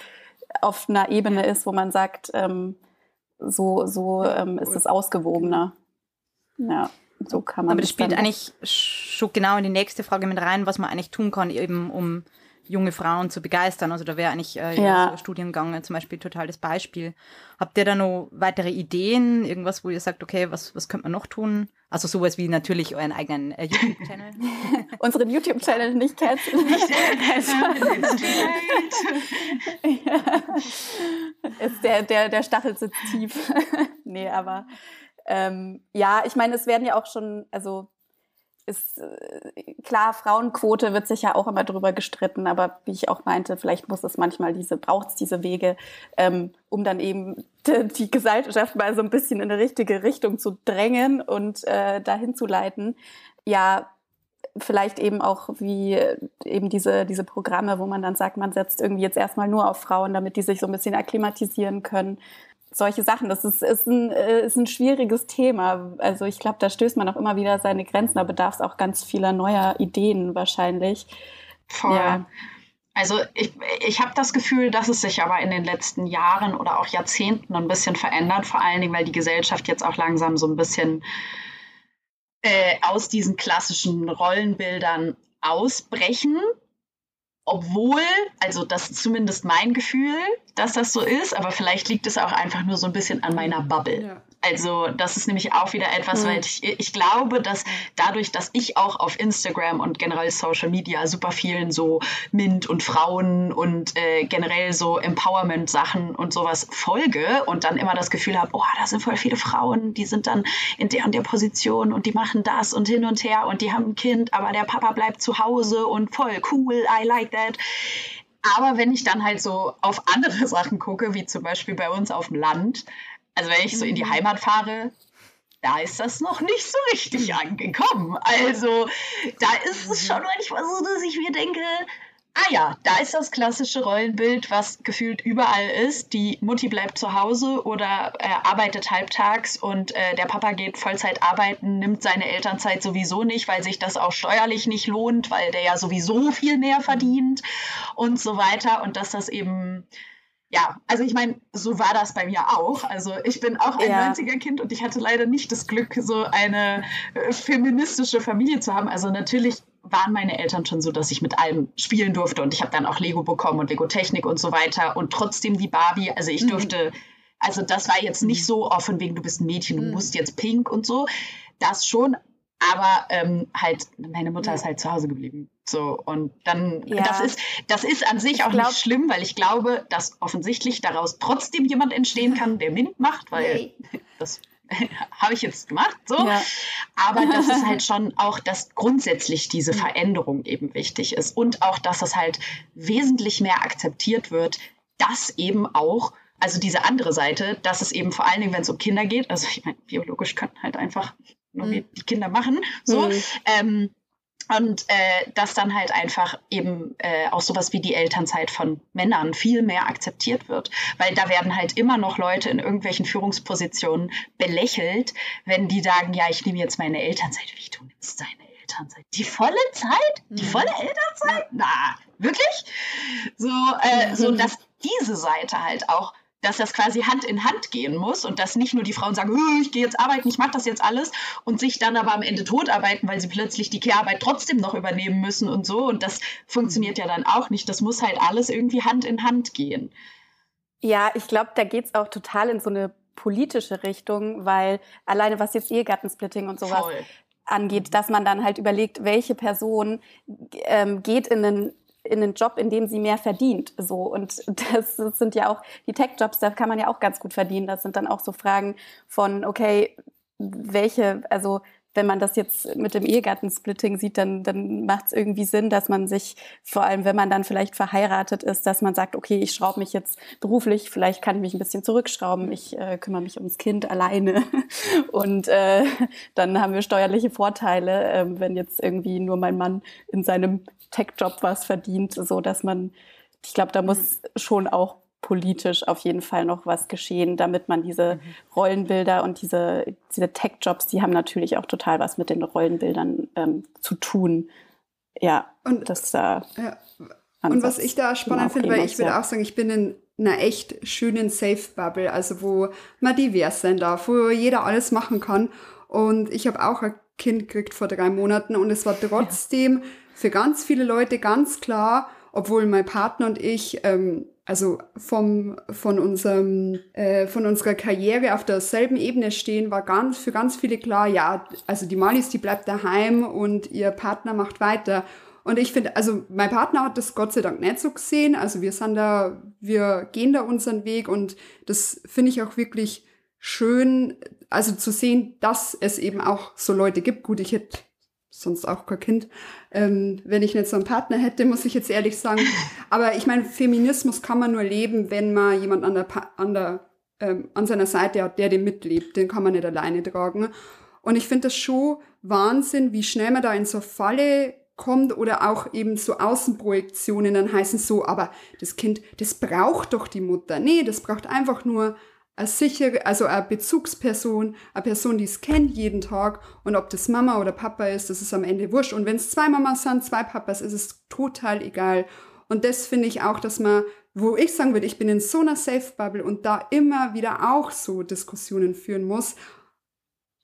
auf einer Ebene ist, wo man sagt, ähm, so so ähm, ist es ausgewogener. Ja so kann man. Aber das spielt eigentlich schon genau in die nächste Frage mit rein, was man eigentlich tun kann, eben um junge Frauen zu begeistern. Also da wäre eigentlich äh, ja. Studiengang zum Beispiel total das Beispiel. Habt ihr da noch weitere Ideen? Irgendwas, wo ihr sagt, okay, was, was könnte man noch tun? Also sowas wie natürlich euren eigenen äh, YouTube-Channel. <laughs> Unseren YouTube-Channel nicht kennen. <laughs> <laughs> Ist der, der, der Stachel sitzt tief. nee, aber ähm, ja, ich meine, es werden ja auch schon, also ist äh, klar, Frauenquote wird sich ja auch immer drüber gestritten, aber wie ich auch meinte, vielleicht muss es manchmal diese, braucht es diese Wege, ähm, um dann eben die, die, Gesellschaft mal so ein bisschen in eine richtige Richtung zu drängen und äh, dahin zu leiten. Ja, vielleicht eben auch wie eben diese, diese Programme, wo man dann sagt, man setzt irgendwie jetzt erstmal nur auf Frauen, damit die sich so ein bisschen akklimatisieren können solche Sachen. Das ist, ist, ein, äh, ist ein schwieriges Thema. Also ich glaube, da stößt man auch immer wieder seine Grenzen. Da bedarf es auch ganz vieler neuer Ideen wahrscheinlich. Voll. Ja. Also ich, ich habe das Gefühl, dass es sich aber in den letzten Jahren oder auch Jahrzehnten ein bisschen verändert, vor allen Dingen, weil die Gesellschaft jetzt auch langsam so ein bisschen äh, aus diesen klassischen Rollenbildern ausbrechen obwohl, also das ist zumindest mein Gefühl, dass das so ist, aber vielleicht liegt es auch einfach nur so ein bisschen an meiner Bubble. Ja. Also das ist nämlich auch wieder etwas, mhm. weil ich, ich glaube, dass dadurch, dass ich auch auf Instagram und generell Social Media super vielen so Mint und Frauen und äh, generell so Empowerment-Sachen und sowas folge und dann immer das Gefühl habe, oh, da sind voll viele Frauen, die sind dann in der und der Position und die machen das und hin und her und die haben ein Kind, aber der Papa bleibt zu Hause und voll cool, I like that. Aber wenn ich dann halt so auf andere <laughs> Sachen gucke, wie zum Beispiel bei uns auf dem Land, also wenn ich so in die mhm. Heimat fahre, da ist das noch nicht so richtig angekommen. Also da ist es schon manchmal so, dass ich mir denke, ah ja, da ist das klassische Rollenbild, was gefühlt überall ist. Die Mutti bleibt zu Hause oder äh, arbeitet halbtags und äh, der Papa geht Vollzeit arbeiten, nimmt seine Elternzeit sowieso nicht, weil sich das auch steuerlich nicht lohnt, weil der ja sowieso viel mehr verdient und so weiter. Und dass das eben ja, also ich meine, so war das bei mir auch. Also ich bin auch ein ja. 90er-Kind und ich hatte leider nicht das Glück, so eine äh, feministische Familie zu haben. Also natürlich waren meine Eltern schon so, dass ich mit allem spielen durfte und ich habe dann auch Lego bekommen und Lego Technik und so weiter und trotzdem die Barbie. Also ich mhm. durfte, also das war jetzt nicht so offen wegen du bist ein Mädchen, du mhm. musst jetzt pink und so. Das schon, aber ähm, halt, meine Mutter ist halt zu Hause geblieben. So, und dann, ja. das ist, das ist an sich auch glaub, nicht schlimm, weil ich glaube, dass offensichtlich daraus trotzdem jemand entstehen kann, der MINT macht, weil hey. das <laughs> habe ich jetzt gemacht, so. Ja. Aber das ist halt <laughs> schon auch, dass grundsätzlich diese Veränderung eben wichtig ist und auch, dass es halt wesentlich mehr akzeptiert wird, dass eben auch also diese andere Seite, dass es eben vor allen Dingen, wenn es um Kinder geht, also ich meine, biologisch können halt einfach mhm. die Kinder machen, so, mhm. ähm, Und äh, dass dann halt einfach eben äh, auch sowas wie die Elternzeit von Männern viel mehr akzeptiert wird. Weil da werden halt immer noch Leute in irgendwelchen Führungspositionen belächelt, wenn die sagen, ja, ich nehme jetzt meine Elternzeit. Wie, du nimmst deine Elternzeit? Die volle Zeit? Die mhm. volle Elternzeit? Na, wirklich? So, äh, so dass diese Seite halt auch dass das quasi Hand in Hand gehen muss und dass nicht nur die Frauen sagen, ich gehe jetzt arbeiten, ich mache das jetzt alles und sich dann aber am Ende totarbeiten, weil sie plötzlich die Kehrarbeit trotzdem noch übernehmen müssen und so. Und das funktioniert ja dann auch nicht. Das muss halt alles irgendwie Hand in Hand gehen. Ja, ich glaube, da geht es auch total in so eine politische Richtung, weil alleine was jetzt Ehegattensplitting und sowas Voll. angeht, dass man dann halt überlegt, welche Person ähm, geht in einen in einen Job, in dem sie mehr verdient. So und <laughs> das, sind ja auch die Tech-Jobs, da kann man ja auch ganz gut verdienen. Das sind dann auch so Fragen von okay, welche, also wenn man das jetzt mit dem Ehegattensplitting sieht, dann, dann macht es irgendwie Sinn, dass man sich, vor allem wenn man dann vielleicht verheiratet ist, dass man sagt, okay, ich schraube mich jetzt beruflich, vielleicht kann ich mich ein bisschen zurückschrauben, ich äh, kümmere mich ums Kind alleine. <laughs> Und äh, dann haben wir steuerliche Vorteile, äh, wenn jetzt irgendwie nur mein Mann in seinem Tech-Job was verdient, so dass man, ich glaube, da muss schon auch politisch auf jeden Fall noch was geschehen, damit man diese mhm. Rollenbilder und diese, diese Tech-Jobs, die haben natürlich auch total was mit den Rollenbildern ähm, zu tun. Ja, und das da. Ja. Und was ich da spannend finde, weil ich würde ja. auch sagen, ich bin in einer echt schönen Safe-Bubble, also wo man divers sein darf, wo jeder alles machen kann. Und ich habe auch ein Kind gekriegt vor drei Monaten und es war trotzdem ja. für ganz viele Leute ganz klar, obwohl mein Partner und ich ähm, also vom, von, unserem, äh, von unserer Karriere auf derselben Ebene stehen, war ganz, für ganz viele klar, ja, also die Malis, die bleibt daheim und ihr Partner macht weiter. Und ich finde, also mein Partner hat das Gott sei Dank nicht so gesehen. Also wir sind da, wir gehen da unseren Weg und das finde ich auch wirklich schön, also zu sehen, dass es eben auch so Leute gibt. Gut, ich hätte sonst auch kein Kind, ähm, wenn ich nicht so einen Partner hätte, muss ich jetzt ehrlich sagen. <laughs> Aber ich meine, Feminismus kann man nur leben, wenn man jemand an, der, an, der, ähm, an seiner Seite hat, der den mitlebt. Den kann man nicht alleine tragen. Und ich finde das schon Wahnsinn, wie schnell man da in so Falle kommt oder auch eben so Außenprojektionen dann heißen so, aber das Kind, das braucht doch die Mutter. Nee, das braucht einfach nur eine sichere, also eine Bezugsperson, eine Person, die es kennt jeden Tag und ob das Mama oder Papa ist, das ist am Ende wurscht. Und wenn es zwei Mamas sind, zwei Papas, ist es total egal. Und das finde ich auch, dass man, wo ich sagen würde, ich bin in so einer Safe Bubble und da immer wieder auch so Diskussionen führen muss.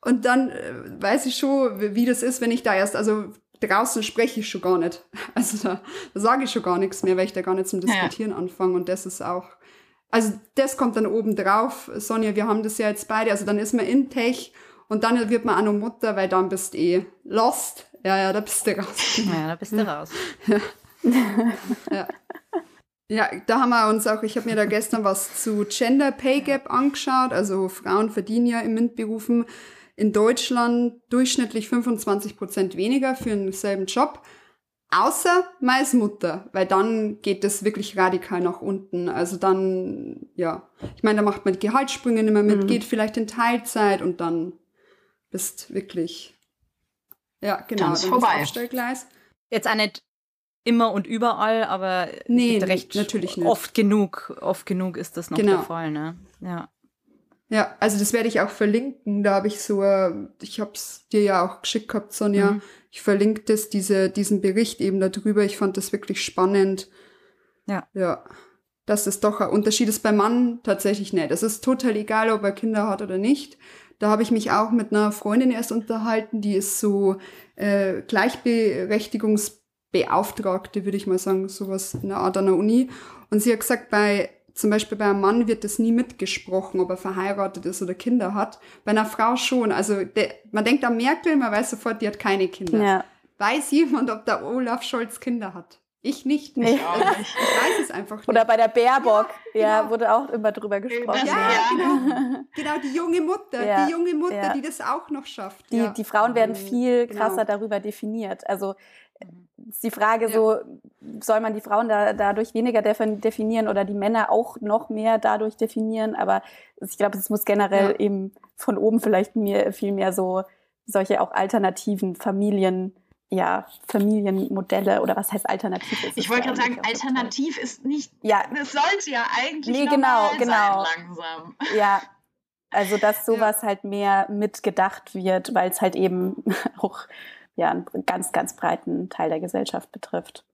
Und dann äh, weiß ich schon, wie, das ist, wenn ich da erst, also draußen spreche ich schon gar nicht. <laughs> Also da, da sage ich schon gar nichts mehr, weil ich da gar nicht zum Diskutieren ja. anfange. Und das ist auch also das kommt dann oben drauf. Sonja, wir haben das ja jetzt beide. Also dann ist man in Tech und dann wird man auch noch Mutter, weil dann bist du eh lost. Ja, ja, da bist du raus. Ja, da bist du raus. ja. ja. da haben wir uns auch, ich habe mir da gestern was zu Gender Pay Gap angeschaut. Also Frauen verdienen ja in MINT-Berufen in Deutschland durchschnittlich 25 Prozent weniger für denselben Job. Außer meist Mutter, weil dann geht es wirklich radikal nach unten. Also dann, ja, ich meine, da macht man die Gehaltssprünge nicht mehr mit, mhm. geht vielleicht in Teilzeit und dann bist wirklich, ja, genau, dann ist vorbei. Jetzt auch nicht immer und überall, aber nee, recht natürlich nicht. oft genug, oft genug ist das noch genau. der Fall, ne? Ja. Ja, also das werde ich auch verlinken. Da habe ich so, ich habe es dir ja auch geschickt gehabt, Sonja. Mhm. Ich verlinke das, diese, diesen Bericht eben darüber. Ich fand das wirklich spannend. Ja. Ja. Dass es doch ein Unterschied ist beim Mann tatsächlich nicht. Es ist total egal, ob er Kinder hat oder nicht. Da habe ich mich auch mit einer Freundin erst unterhalten, die ist so äh, Gleichberechtigungsbeauftragte, würde ich mal sagen, sowas in der Art an der Uni. Und sie hat gesagt, bei zum Beispiel bei einem Mann wird das nie mitgesprochen, ob er verheiratet ist oder Kinder hat. Bei einer Frau schon. Also de, man denkt an Merkel, man weiß sofort, die hat keine Kinder. Ja. Weiß jemand, ob der Olaf Scholz Kinder hat? Ich nicht. Nee. Also, ich weiß es einfach nicht. Oder bei der Baerbock, ja, genau. wurde auch immer drüber gesprochen. Ja, ja. Genau. genau, die junge Mutter, ja. die junge Mutter, die das auch noch schafft. Die, die Frauen werden viel genau. krasser genau. darüber definiert. Also ist die Frage ja. so, soll man die Frauen da, dadurch weniger definieren oder die Männer auch noch mehr dadurch definieren? Aber ich glaube, es muss generell ja. eben von oben vielleicht mir viel mehr so solche auch alternativen Familien ja, Familienmodelle oder was heißt alternativ ist. Ich wollte gerade sagen, alternativ ist nicht, ja. das sollte ja eigentlich nee, genau, genau. sein langsam. Ja, also dass sowas ja. halt mehr mitgedacht wird, weil es halt eben <laughs> auch ja, einen ganz, ganz breiten Teil der Gesellschaft betrifft.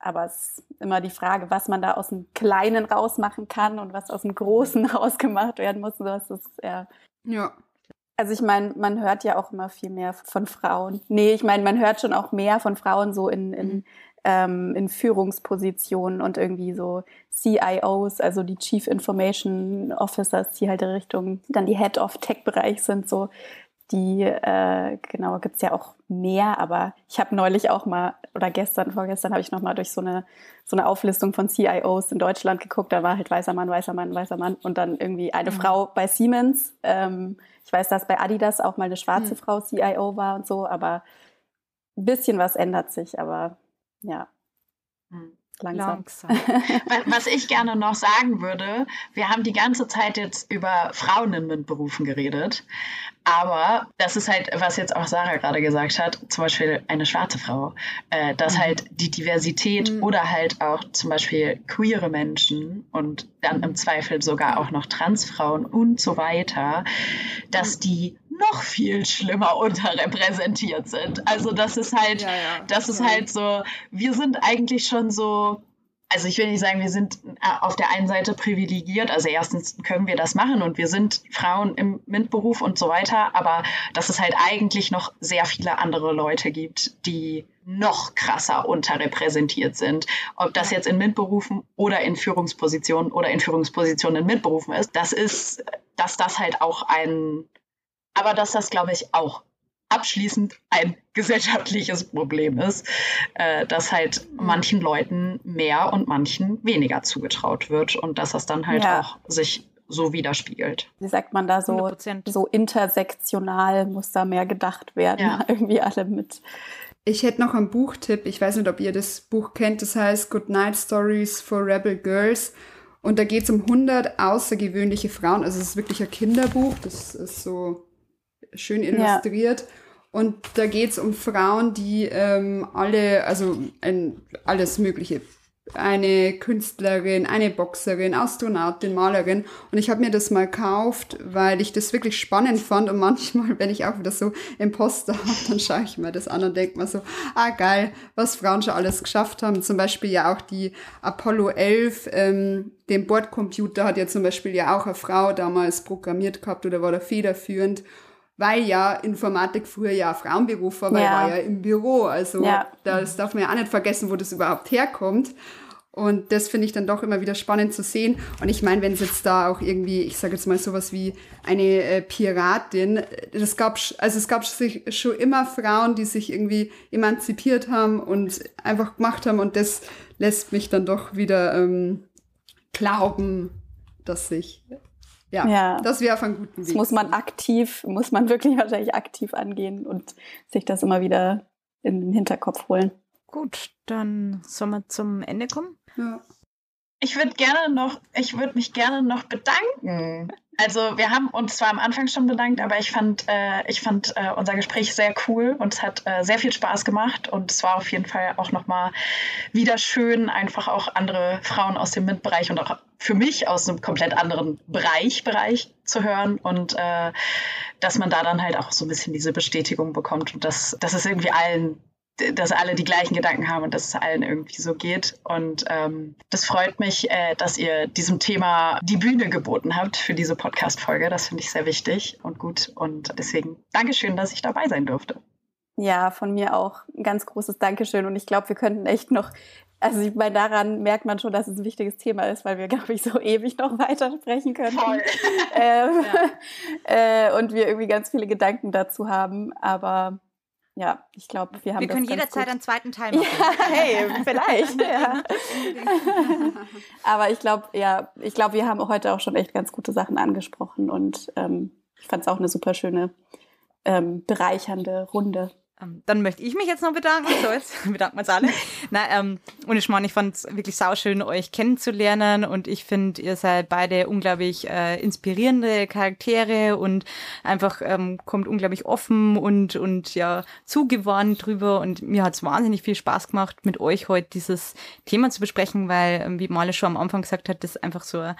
Aber es ist immer die Frage, was man da aus dem Kleinen rausmachen kann und was aus dem Großen <laughs> rausgemacht werden muss. Das ist ja. Ja. Also ich meine, man hört ja auch immer viel mehr von Frauen. Nee, ich meine, man hört schon auch mehr von Frauen so in, in, mhm. ähm, in Führungspositionen und irgendwie so CIOs, also die Chief Information Officers, die halt in Richtung dann die Head of Tech-Bereich sind, so die, äh, genau, gibt's ja auch mehr, aber ich habe neulich auch mal, oder gestern, vorgestern habe ich noch mal durch so eine, so eine Auflistung von CIOs in Deutschland geguckt, da war halt weißer Mann, weißer Mann, weißer Mann und dann irgendwie eine mhm. Frau bei Siemens. Ähm, ich weiß, dass bei Adidas auch mal eine schwarze mhm. Frau CIO war und so, aber ein bisschen was ändert sich, aber ja. Mhm. Langsam. Langsam. Was ich gerne noch sagen würde, wir haben die ganze Zeit jetzt über Frauen in MINT-Berufen geredet, aber das ist halt, was jetzt auch Sarah gerade gesagt hat, zum Beispiel eine schwarze Frau, äh, dass mhm. halt die Diversität mhm. oder halt auch zum Beispiel queere Menschen und dann im Zweifel sogar auch noch Transfrauen und so weiter, dass die noch viel schlimmer unterrepräsentiert sind. Also das ist halt, ja, ja. das ist halt so, wir sind eigentlich schon so, also ich will nicht sagen, wir sind äh, auf der einen Seite privilegiert. Also erstens können wir das machen und wir sind Frauen im MINT-Beruf und so weiter, aber dass es halt eigentlich noch sehr viele andere Leute gibt, die noch krasser unterrepräsentiert sind. Ob das jetzt in MINT-Berufen oder in Führungspositionen oder in Führungspositionen in MINT-Berufen ist, das ist, dass das halt auch ein aber dass das, glaube ich, auch abschließend ein <laughs> gesellschaftliches Problem ist, äh, dass halt manchen Leuten mehr und manchen weniger zugetraut wird und dass das dann halt ja. auch sich so widerspiegelt. Wie sagt man da so, so intersektional muss da mehr gedacht werden, ja. <laughs> irgendwie alle mit. Ich hätte noch einen Buchtipp, ich weiß nicht, ob ihr das Buch kennt, das heißt Good Night Stories for Rebel Girls. Und da geht es um 100 außergewöhnliche Frauen. Also es ist wirklich ein Kinderbuch, das ist so schön illustriert. Ja. Und da geht es um Frauen, die ähm, alle, also ein, alles Mögliche. Eine Künstlerin, eine Boxerin, Astronautin, Malerin. Und ich habe mir das mal gekauft, weil ich das wirklich spannend fand. Und manchmal, <laughs> wenn ich auch wieder so Imposter habe, dann schaue ich mir das an und denke mir so, ah geil, was Frauen schon alles geschafft haben. Zum Beispiel ja auch die Apollo 11, ähm, den Bordcomputer hat ja zum Beispiel ja auch eine Frau damals programmiert gehabt oder war da federführend weil ja Informatik früher ja Frauenberuf war, weil ja. war ja im Büro. Also ja. das darf man ja auch nicht vergessen, wo das überhaupt herkommt. Und das finde ich dann doch immer wieder spannend zu sehen. Und ich meine, wenn es jetzt da auch irgendwie, ich sage jetzt mal sowas wie eine äh, Piratin, das gab, also es gab sich schon immer Frauen, die sich irgendwie emanzipiert haben und einfach gemacht haben. Und das lässt mich dann doch wieder ähm, glauben, dass sich ja, ja. das wäre auf einem guten Weg. Das muss man aktiv, muss man wirklich wahrscheinlich aktiv angehen und sich das immer wieder in den Hinterkopf holen. Gut, dann sollen wir zum Ende kommen. Ja. Ich würde gerne noch, ich würde mich gerne noch bedanken. <laughs> Also wir haben uns zwar am Anfang schon bedankt, aber ich fand, äh, ich fand äh, unser Gespräch sehr cool und es hat äh, sehr viel Spaß gemacht und es war auf jeden Fall auch nochmal wieder schön, einfach auch andere Frauen aus dem MINT-Bereich und auch für mich aus einem komplett anderen Bereich, Bereich zu hören und äh, dass man da dann halt auch so ein bisschen diese Bestätigung bekommt und dass, dass es irgendwie allen dass alle die gleichen Gedanken haben und dass es allen irgendwie so geht. Und ähm, das freut mich, äh, dass ihr diesem Thema die Bühne geboten habt für diese Podcast-Folge. Das finde ich sehr wichtig und gut. Und deswegen Dankeschön, dass ich dabei sein durfte. Ja, von mir auch ein ganz großes Dankeschön. Und ich glaube, wir könnten echt noch, also ich meine, daran merkt man schon, dass es ein wichtiges Thema ist, weil wir, glaube ich, so ewig noch weitersprechen können. Voll. <laughs> ähm, ja. <laughs> äh, und wir irgendwie ganz viele Gedanken dazu haben. Aber ja, ich glaube, wir haben. Wir können jederzeit einen zweiten Teil <laughs> machen. Ja, hey, vielleicht. ja. Aber ich glaube, ja, ich glaube, wir haben heute auch schon echt ganz gute Sachen angesprochen und ähm, ich fand es auch eine super schöne, ähm, bereichernde Runde. Ähm, dann möchte ich mich jetzt noch bedanken. So, jetzt <laughs> bedanken wir uns alle. Na, ähm, und ich meine, ich fand es wirklich sauschön, euch kennenzulernen. Und ich finde, ihr seid beide unglaublich äh, inspirierende Charaktere und einfach ähm, kommt unglaublich offen und, und ja, zugewandt drüber. Und mir hat es wahnsinnig viel Spaß gemacht, mit euch heute dieses Thema zu besprechen, weil, ähm, wie Male schon am Anfang gesagt hat, das einfach so ein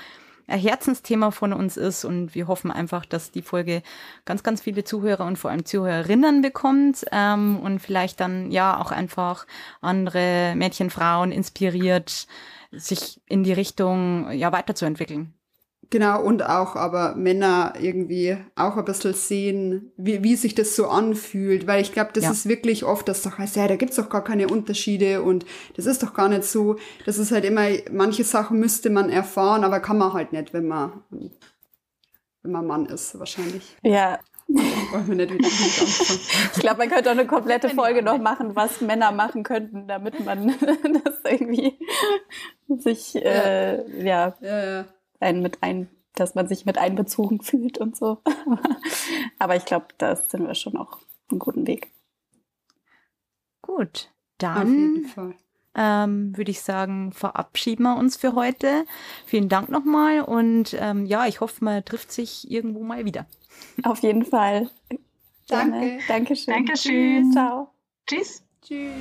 Herzensthema von uns ist und wir hoffen einfach, dass die Folge ganz, ganz viele Zuhörer und vor allem Zuhörerinnen bekommt ähm, und vielleicht dann ja auch einfach andere Mädchen, Frauen inspiriert, sich in die Richtung ja weiterzuentwickeln. Genau, und auch aber Männer irgendwie auch ein bisschen sehen, wie, wie sich das so anfühlt, weil ich glaube, das ja. ist wirklich oft, dass doch heißt, ja, da gibt's doch gar keine Unterschiede und das ist doch gar nicht so. Das ist halt immer, manche Sachen müsste man erfahren, aber kann man halt nicht, wenn man, wenn man Mann ist, wahrscheinlich. Ja, wollen wir nicht wieder <laughs> Ich glaube, man könnte auch eine komplette Folge noch machen, was Männer machen könnten, damit man <laughs> das irgendwie sich, äh, ja, ja, ja einen mit ein, dass man sich mit einbezogen <laughs> fühlt und so. <laughs> Aber ich glaube, da sind wir schon auf einem guten Weg. Gut, dann ähm, würde ich sagen, verabschieden wir uns für heute. Vielen Dank nochmal und ähm, ja, ich hoffe, man trifft sich irgendwo mal wieder. Auf jeden Fall. Danke. Dankeschön. Dankeschön. Ciao. Tschüss. Tschüss.